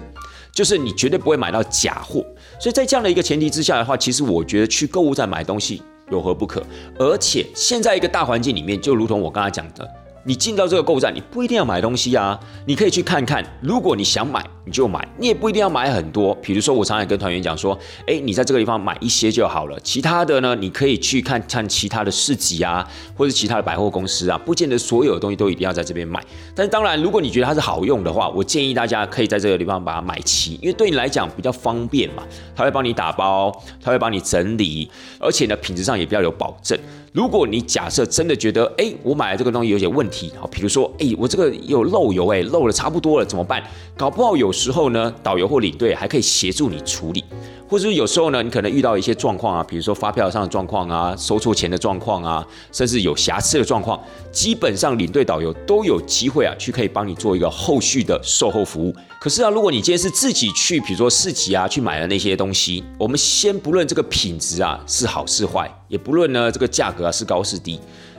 就是你绝对不会买到假货。所以在这样的一个前提之下的话，其实我觉得去购物站买东西有何不可？而且现在一个大环境里面，就如同我刚才讲的。你进到这个购物站，你不一定要买东西啊，你可以去看看。如果你想买，你就买，你也不一定要买很多。比如说，我常常跟团员讲说，哎，你在这个地方买一些就好了，其他的呢，你可以去看看其他的市集啊，或者其他的百货公司啊，不见得所有的东西都一定要在这边买。但是当然，如果你觉得它是好用的话，我建议大家可以在这个地方把它买齐，因为对你来讲比较方便嘛，它会帮你打包，它会帮你整理，而且呢，品质上也比较有保证。如果你假设真的觉得，哎，我买的这个东西有点问题，好，比如说，哎，我这个有漏油，哎，漏的差不多了，怎么办？搞不好有时候呢，导游或领队还可以协助你处理。或者有时候呢，你可能遇到一些状况啊，比如说发票上的状况啊，收错钱的状况啊，甚至有瑕疵的状况，基本上领队导游都有机会啊，去可以帮你做一个后续的售后服务。可是啊，如果你今天是自己去，比如说市集啊，去买的那些东西，我们先不论这个品质啊是好是坏，也不论呢这个价格啊是高是低。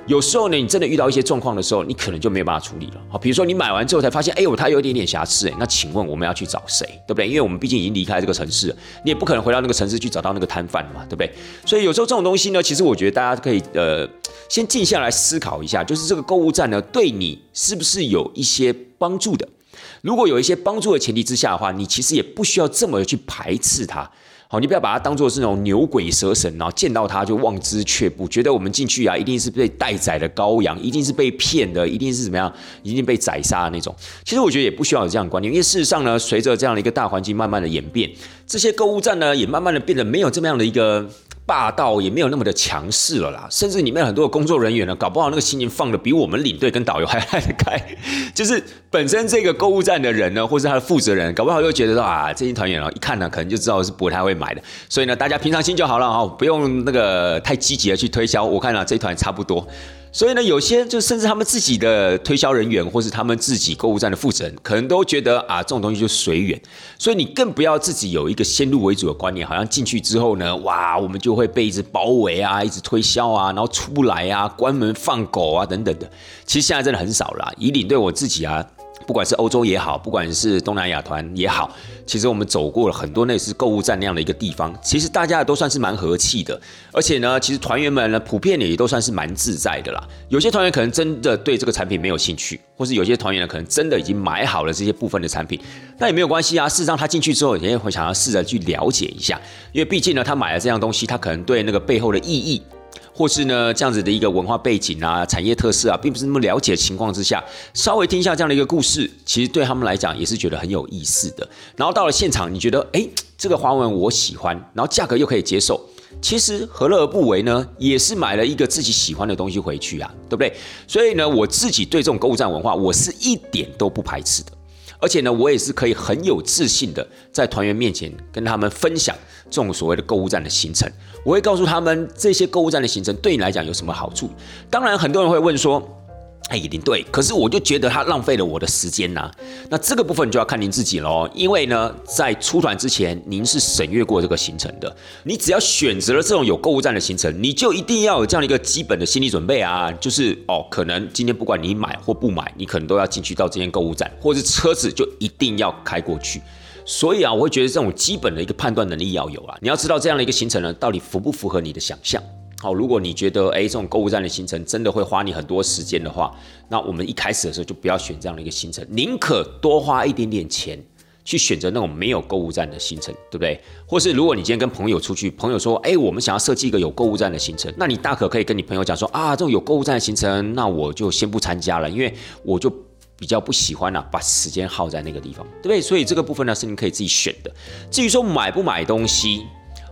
有时候呢，你真的遇到一些状况的时候，你可能就没有办法处理了。好，比如说你买完之后才发现，哎呦，它有一点点瑕疵，哎，那请问我们要去找谁，对不对？因为我们毕竟已经离开这个城市，你也不可能回到那个城市去找到那个摊贩嘛，对不对？所以有时候这种东西呢，其实我觉得大家可以呃，先静下来思考一下，就是这个购物站呢，对你是不是有一些帮助的？如果有一些帮助的前提之下的话，你其实也不需要这么去排斥它。好，你不要把它当做是那种牛鬼蛇神，然后见到它就望之却步，觉得我们进去啊一定是被待宰的羔羊，一定是被骗的，一定是怎么样，已经被宰杀的那种。其实我觉得也不需要有这样的观念，因为事实上呢，随着这样的一个大环境慢慢的演变，这些购物站呢也慢慢的变得没有这么样的一个。霸道也没有那么的强势了啦，甚至里面很多的工作人员呢，搞不好那个心情放的比我们领队跟导游还来得开。就是本身这个购物站的人呢，或是他的负责人，搞不好又觉得说啊，这些团员啊，一看呢，可能就知道是不太会买的。所以呢，大家平常心就好了哈，不用那个太积极的去推销。我看啊，这团差不多。所以呢，有些就甚至他们自己的推销人员，或是他们自己购物站的负责人，可能都觉得啊，这种东西就随缘。所以你更不要自己有一个先入为主的观念，好像进去之后呢，哇，我们就会被一直包围啊，一直推销啊，然后出不来啊，关门放狗啊等等的。其实现在真的很少了。以领队我自己啊。不管是欧洲也好，不管是东南亚团也好，其实我们走过了很多类似购物站那样的一个地方，其实大家都算是蛮和气的，而且呢，其实团员们呢普遍也都算是蛮自在的啦。有些团员可能真的对这个产品没有兴趣，或是有些团员呢可能真的已经买好了这些部分的产品，那也没有关系啊。事实上，他进去之后也会想要试着去了解一下，因为毕竟呢，他买了这样东西，他可能对那个背后的意义。或是呢，这样子的一个文化背景啊、产业特色啊，并不是那么了解的情况之下，稍微听一下这样的一个故事，其实对他们来讲也是觉得很有意思的。然后到了现场，你觉得哎，这个花纹我喜欢，然后价格又可以接受，其实何乐而不为呢？也是买了一个自己喜欢的东西回去啊，对不对？所以呢，我自己对这种购物站文化，我是一点都不排斥的。而且呢，我也是可以很有自信的在团员面前跟他们分享这种所谓的购物站的行程。我会告诉他们这些购物站的行程对你来讲有什么好处。当然，很多人会问说。哎，一定对，可是我就觉得他浪费了我的时间呐。那这个部分就要看您自己喽，因为呢，在出团之前，您是审阅过这个行程的。你只要选择了这种有购物站的行程，你就一定要有这样的一个基本的心理准备啊，就是哦，可能今天不管你买或不买，你可能都要进去到这间购物站，或者是车子就一定要开过去。所以啊，我会觉得这种基本的一个判断能力要有啊。你要知道这样的一个行程呢，到底符不符合你的想象。好，如果你觉得哎，这种购物站的行程真的会花你很多时间的话，那我们一开始的时候就不要选这样的一个行程，宁可多花一点点钱去选择那种没有购物站的行程，对不对？或是如果你今天跟朋友出去，朋友说，哎，我们想要设计一个有购物站的行程，那你大可可以跟你朋友讲说，啊，这种有购物站的行程，那我就先不参加了，因为我就比较不喜欢啊，把时间耗在那个地方，对不对？所以这个部分呢，是你可以自己选的。至于说买不买东西。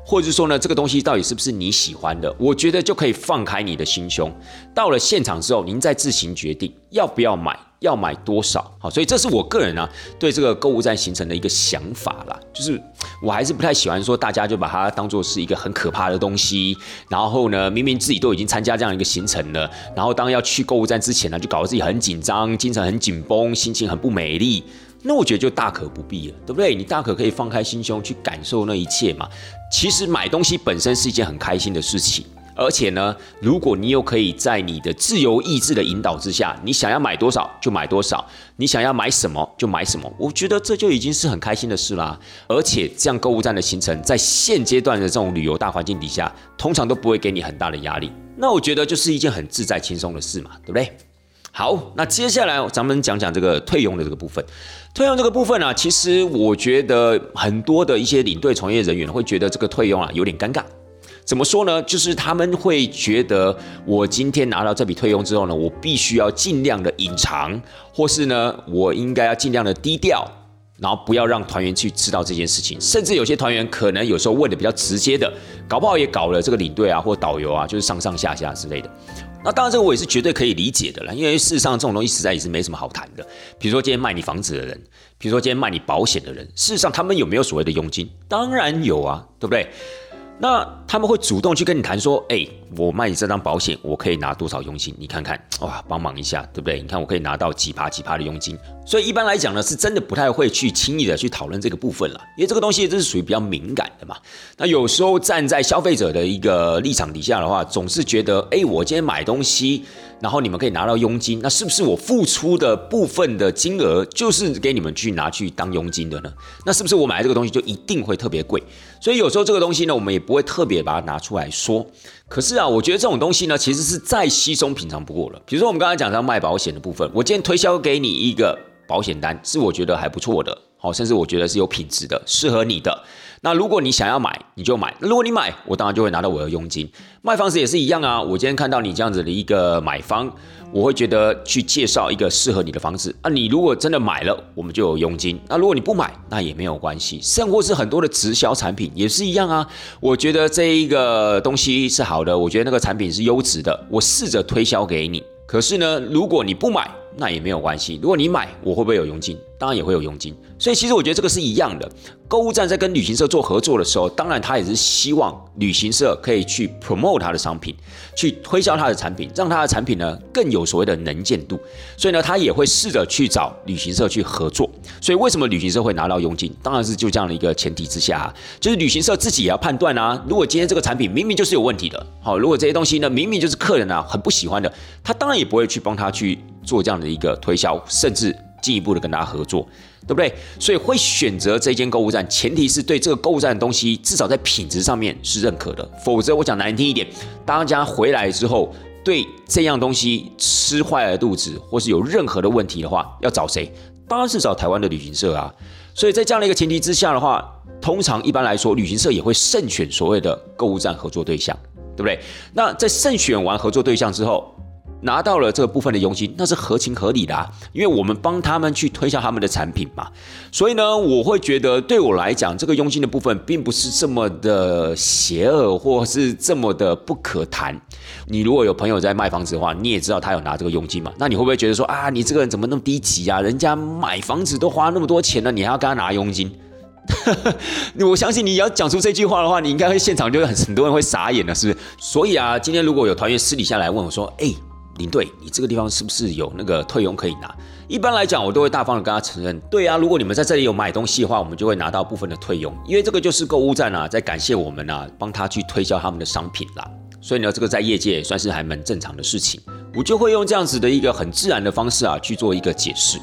或者说呢，这个东西到底是不是你喜欢的？我觉得就可以放开你的心胸，到了现场之后，您再自行决定要不要买，要买多少。好，所以这是我个人啊对这个购物站形成的一个想法啦。就是我还是不太喜欢说大家就把它当做是一个很可怕的东西，然后呢，明明自己都已经参加这样一个行程了，然后当要去购物站之前呢，就搞得自己很紧张，精神很紧绷，心情很不美丽。那我觉得就大可不必了，对不对？你大可可以放开心胸去感受那一切嘛。其实买东西本身是一件很开心的事情，而且呢，如果你又可以在你的自由意志的引导之下，你想要买多少就买多少，你想要买什么就买什么，我觉得这就已经是很开心的事啦。而且这样购物站的行程，在现阶段的这种旅游大环境底下，通常都不会给你很大的压力。那我觉得就是一件很自在轻松的事嘛，对不对？好，那接下来咱们讲讲这个退佣的这个部分。退佣这个部分呢，其实我觉得很多的一些领队从业人员会觉得这个退佣啊有点尴尬。怎么说呢？就是他们会觉得，我今天拿到这笔退佣之后呢，我必须要尽量的隐藏，或是呢，我应该要尽量的低调，然后不要让团员去知道这件事情。甚至有些团员可能有时候问的比较直接的，搞不好也搞了这个领队啊或导游啊，就是上上下下之类的。那当然，这个我也是绝对可以理解的了，因为事实上这种东西实在也是没什么好谈的。比如说今天卖你房子的人，比如说今天卖你保险的人，事实上他们有没有所谓的佣金？当然有啊，对不对？那他们会主动去跟你谈说，哎，我卖你这张保险，我可以拿多少佣金？你看看，哇，帮忙一下，对不对？你看我可以拿到几趴几趴的佣金。所以一般来讲呢，是真的不太会去轻易的去讨论这个部分了，因为这个东西这是属于比较敏感的嘛。那有时候站在消费者的一个立场底下的话，总是觉得，哎，我今天买东西。然后你们可以拿到佣金，那是不是我付出的部分的金额就是给你们去拿去当佣金的呢？那是不是我买这个东西就一定会特别贵？所以有时候这个东西呢，我们也不会特别把它拿出来说。可是啊，我觉得这种东西呢，其实是再稀松平常不过了。比如说我们刚才讲到卖保险的部分，我今天推销给你一个保险单，是我觉得还不错的，好，甚至我觉得是有品质的，适合你的。那如果你想要买，你就买。如果你买，我当然就会拿到我的佣金。卖房子也是一样啊。我今天看到你这样子的一个买方，我会觉得去介绍一个适合你的房子啊。你如果真的买了，我们就有佣金。那如果你不买，那也没有关系。甚或是很多的直销产品也是一样啊。我觉得这一个东西是好的，我觉得那个产品是优质的，我试着推销给你。可是呢，如果你不买，那也没有关系。如果你买，我会不会有佣金？当然也会有佣金。所以其实我觉得这个是一样的。购物站在跟旅行社做合作的时候，当然他也是希望旅行社可以去 promote 他的商品，去推销他的产品，让他的产品呢更有所谓的能见度。所以呢，他也会试着去找旅行社去合作。所以为什么旅行社会拿到佣金？当然是就这样的一个前提之下，啊就是旅行社自己也要判断啊。如果今天这个产品明明就是有问题的，好，如果这些东西呢明明就是客人啊很不喜欢的，他当然也不会去帮他去做这样的一个推销，甚至进一步的跟他合作。对不对？所以会选择这间购物站，前提是对这个购物站的东西至少在品质上面是认可的。否则，我讲难听一点，大家回来之后对这样东西吃坏了肚子，或是有任何的问题的话，要找谁？当然是找台湾的旅行社啊。所以在这样的一个前提之下的话，通常一般来说，旅行社也会慎选所谓的购物站合作对象，对不对？那在慎选完合作对象之后。拿到了这个部分的佣金，那是合情合理的，啊，因为我们帮他们去推销他们的产品嘛。所以呢，我会觉得对我来讲，这个佣金的部分并不是这么的邪恶，或是这么的不可谈。你如果有朋友在卖房子的话，你也知道他有拿这个佣金嘛？那你会不会觉得说啊，你这个人怎么那么低级啊？人家买房子都花那么多钱了，你还要跟他拿佣金？[laughs] 我相信你要讲出这句话的话，你应该会现场就很很多人会傻眼了，是不是？所以啊，今天如果有团员私底下来问我说，哎。领队，你这个地方是不是有那个退佣可以拿？一般来讲，我都会大方的跟他承认，对啊，如果你们在这里有买东西的话，我们就会拿到部分的退佣，因为这个就是购物站啊，在感谢我们啊，帮他去推销他们的商品啦。所以呢，这个在业界也算是还蛮正常的事情，我就会用这样子的一个很自然的方式啊去做一个解释。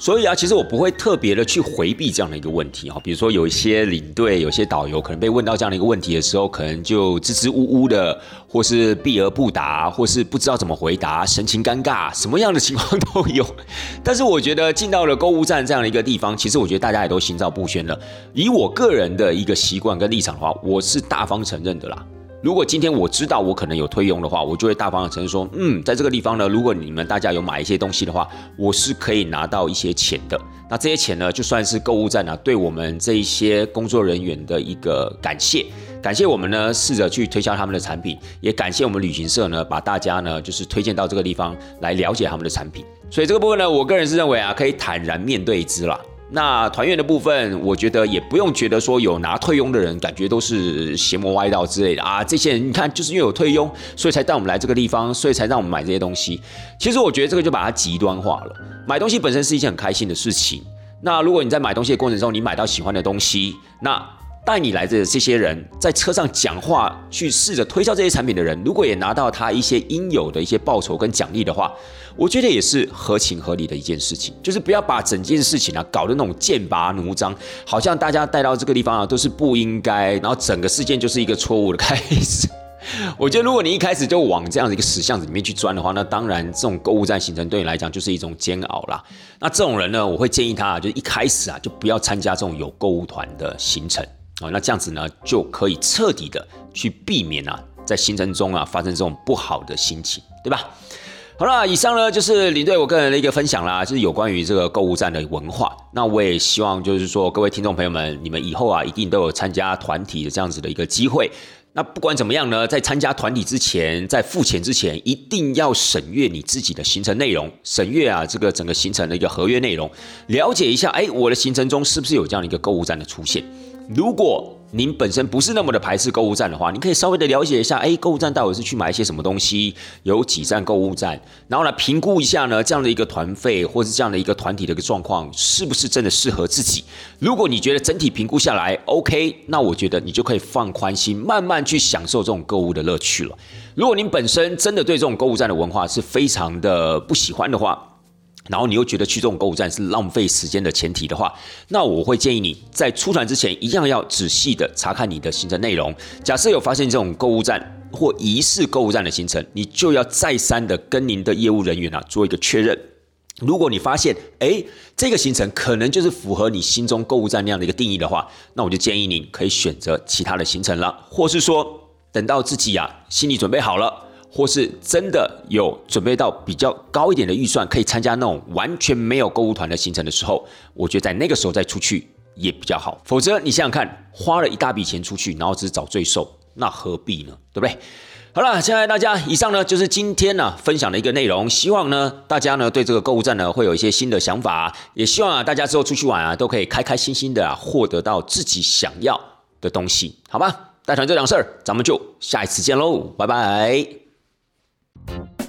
所以啊，其实我不会特别的去回避这样的一个问题哈。比如说有一些领队、有些导游可能被问到这样的一个问题的时候，可能就支支吾吾的，或是避而不答，或是不知道怎么回答，神情尴尬，什么样的情况都有。[laughs] 但是我觉得进到了购物站这样的一个地方，其实我觉得大家也都心照不宣了。以我个人的一个习惯跟立场的话，我是大方承认的啦。如果今天我知道我可能有退佣的话，我就会大方的承认说，嗯，在这个地方呢，如果你们大家有买一些东西的话，我是可以拿到一些钱的。那这些钱呢，就算是购物站呢，对我们这一些工作人员的一个感谢，感谢我们呢，试着去推销他们的产品，也感谢我们旅行社呢，把大家呢，就是推荐到这个地方来了解他们的产品。所以这个部分呢，我个人是认为啊，可以坦然面对之了。那团员的部分，我觉得也不用觉得说有拿退佣的人，感觉都是邪魔歪道之类的啊。这些人你看，就是因为有退佣，所以才带我们来这个地方，所以才让我们买这些东西。其实我觉得这个就把它极端化了。买东西本身是一件很开心的事情。那如果你在买东西的过程中，你买到喜欢的东西，那带你来的这些人在车上讲话，去试着推销这些产品的人，如果也拿到他一些应有的一些报酬跟奖励的话，我觉得也是合情合理的一件事情。就是不要把整件事情啊搞得那种剑拔弩张，好像大家带到这个地方啊都是不应该，然后整个事件就是一个错误的开始。[laughs] 我觉得如果你一开始就往这样的一个死巷子里面去钻的话，那当然这种购物站行程对你来讲就是一种煎熬啦。那这种人呢，我会建议他，就一开始啊就不要参加这种有购物团的行程。哦，那这样子呢，就可以彻底的去避免啊，在行程中啊发生这种不好的心情，对吧？好了，以上呢就是领队我个人的一个分享啦，就是有关于这个购物站的文化。那我也希望就是说，各位听众朋友们，你们以后啊一定都有参加团体的这样子的一个机会。那不管怎么样呢，在参加团体之前，在付钱之前，一定要审阅你自己的行程内容，审阅啊这个整个行程的一个合约内容，了解一下，哎，我的行程中是不是有这样的一个购物站的出现？如果您本身不是那么的排斥购物站的话，你可以稍微的了解一下，哎，购物站到底是去买一些什么东西，有几站购物站，然后呢，评估一下呢这样的一个团费或是这样的一个团体的一个状况，是不是真的适合自己？如果你觉得整体评估下来 OK，那我觉得你就可以放宽心，慢慢去享受这种购物的乐趣了。如果您本身真的对这种购物站的文化是非常的不喜欢的话，然后你又觉得去这种购物站是浪费时间的前提的话，那我会建议你在出团之前一样要仔细的查看你的行程内容。假设有发现这种购物站或疑似购物站的行程，你就要再三的跟您的业务人员啊做一个确认。如果你发现哎这个行程可能就是符合你心中购物站那样的一个定义的话，那我就建议你可以选择其他的行程了，或是说等到自己啊心里准备好了。或是真的有准备到比较高一点的预算，可以参加那种完全没有购物团的行程的时候，我觉得在那个时候再出去也比较好。否则你想想看，花了一大笔钱出去，然后只是找罪受，那何必呢？对不对？好了，亲爱的大家，以上呢就是今天呢分享的一个内容。希望呢大家呢对这个购物站呢会有一些新的想法，也希望啊大家之后出去玩啊都可以开开心心的啊获得到自己想要的东西，好吧？带团这两事儿，咱们就下一次见喽，拜拜。Thank you.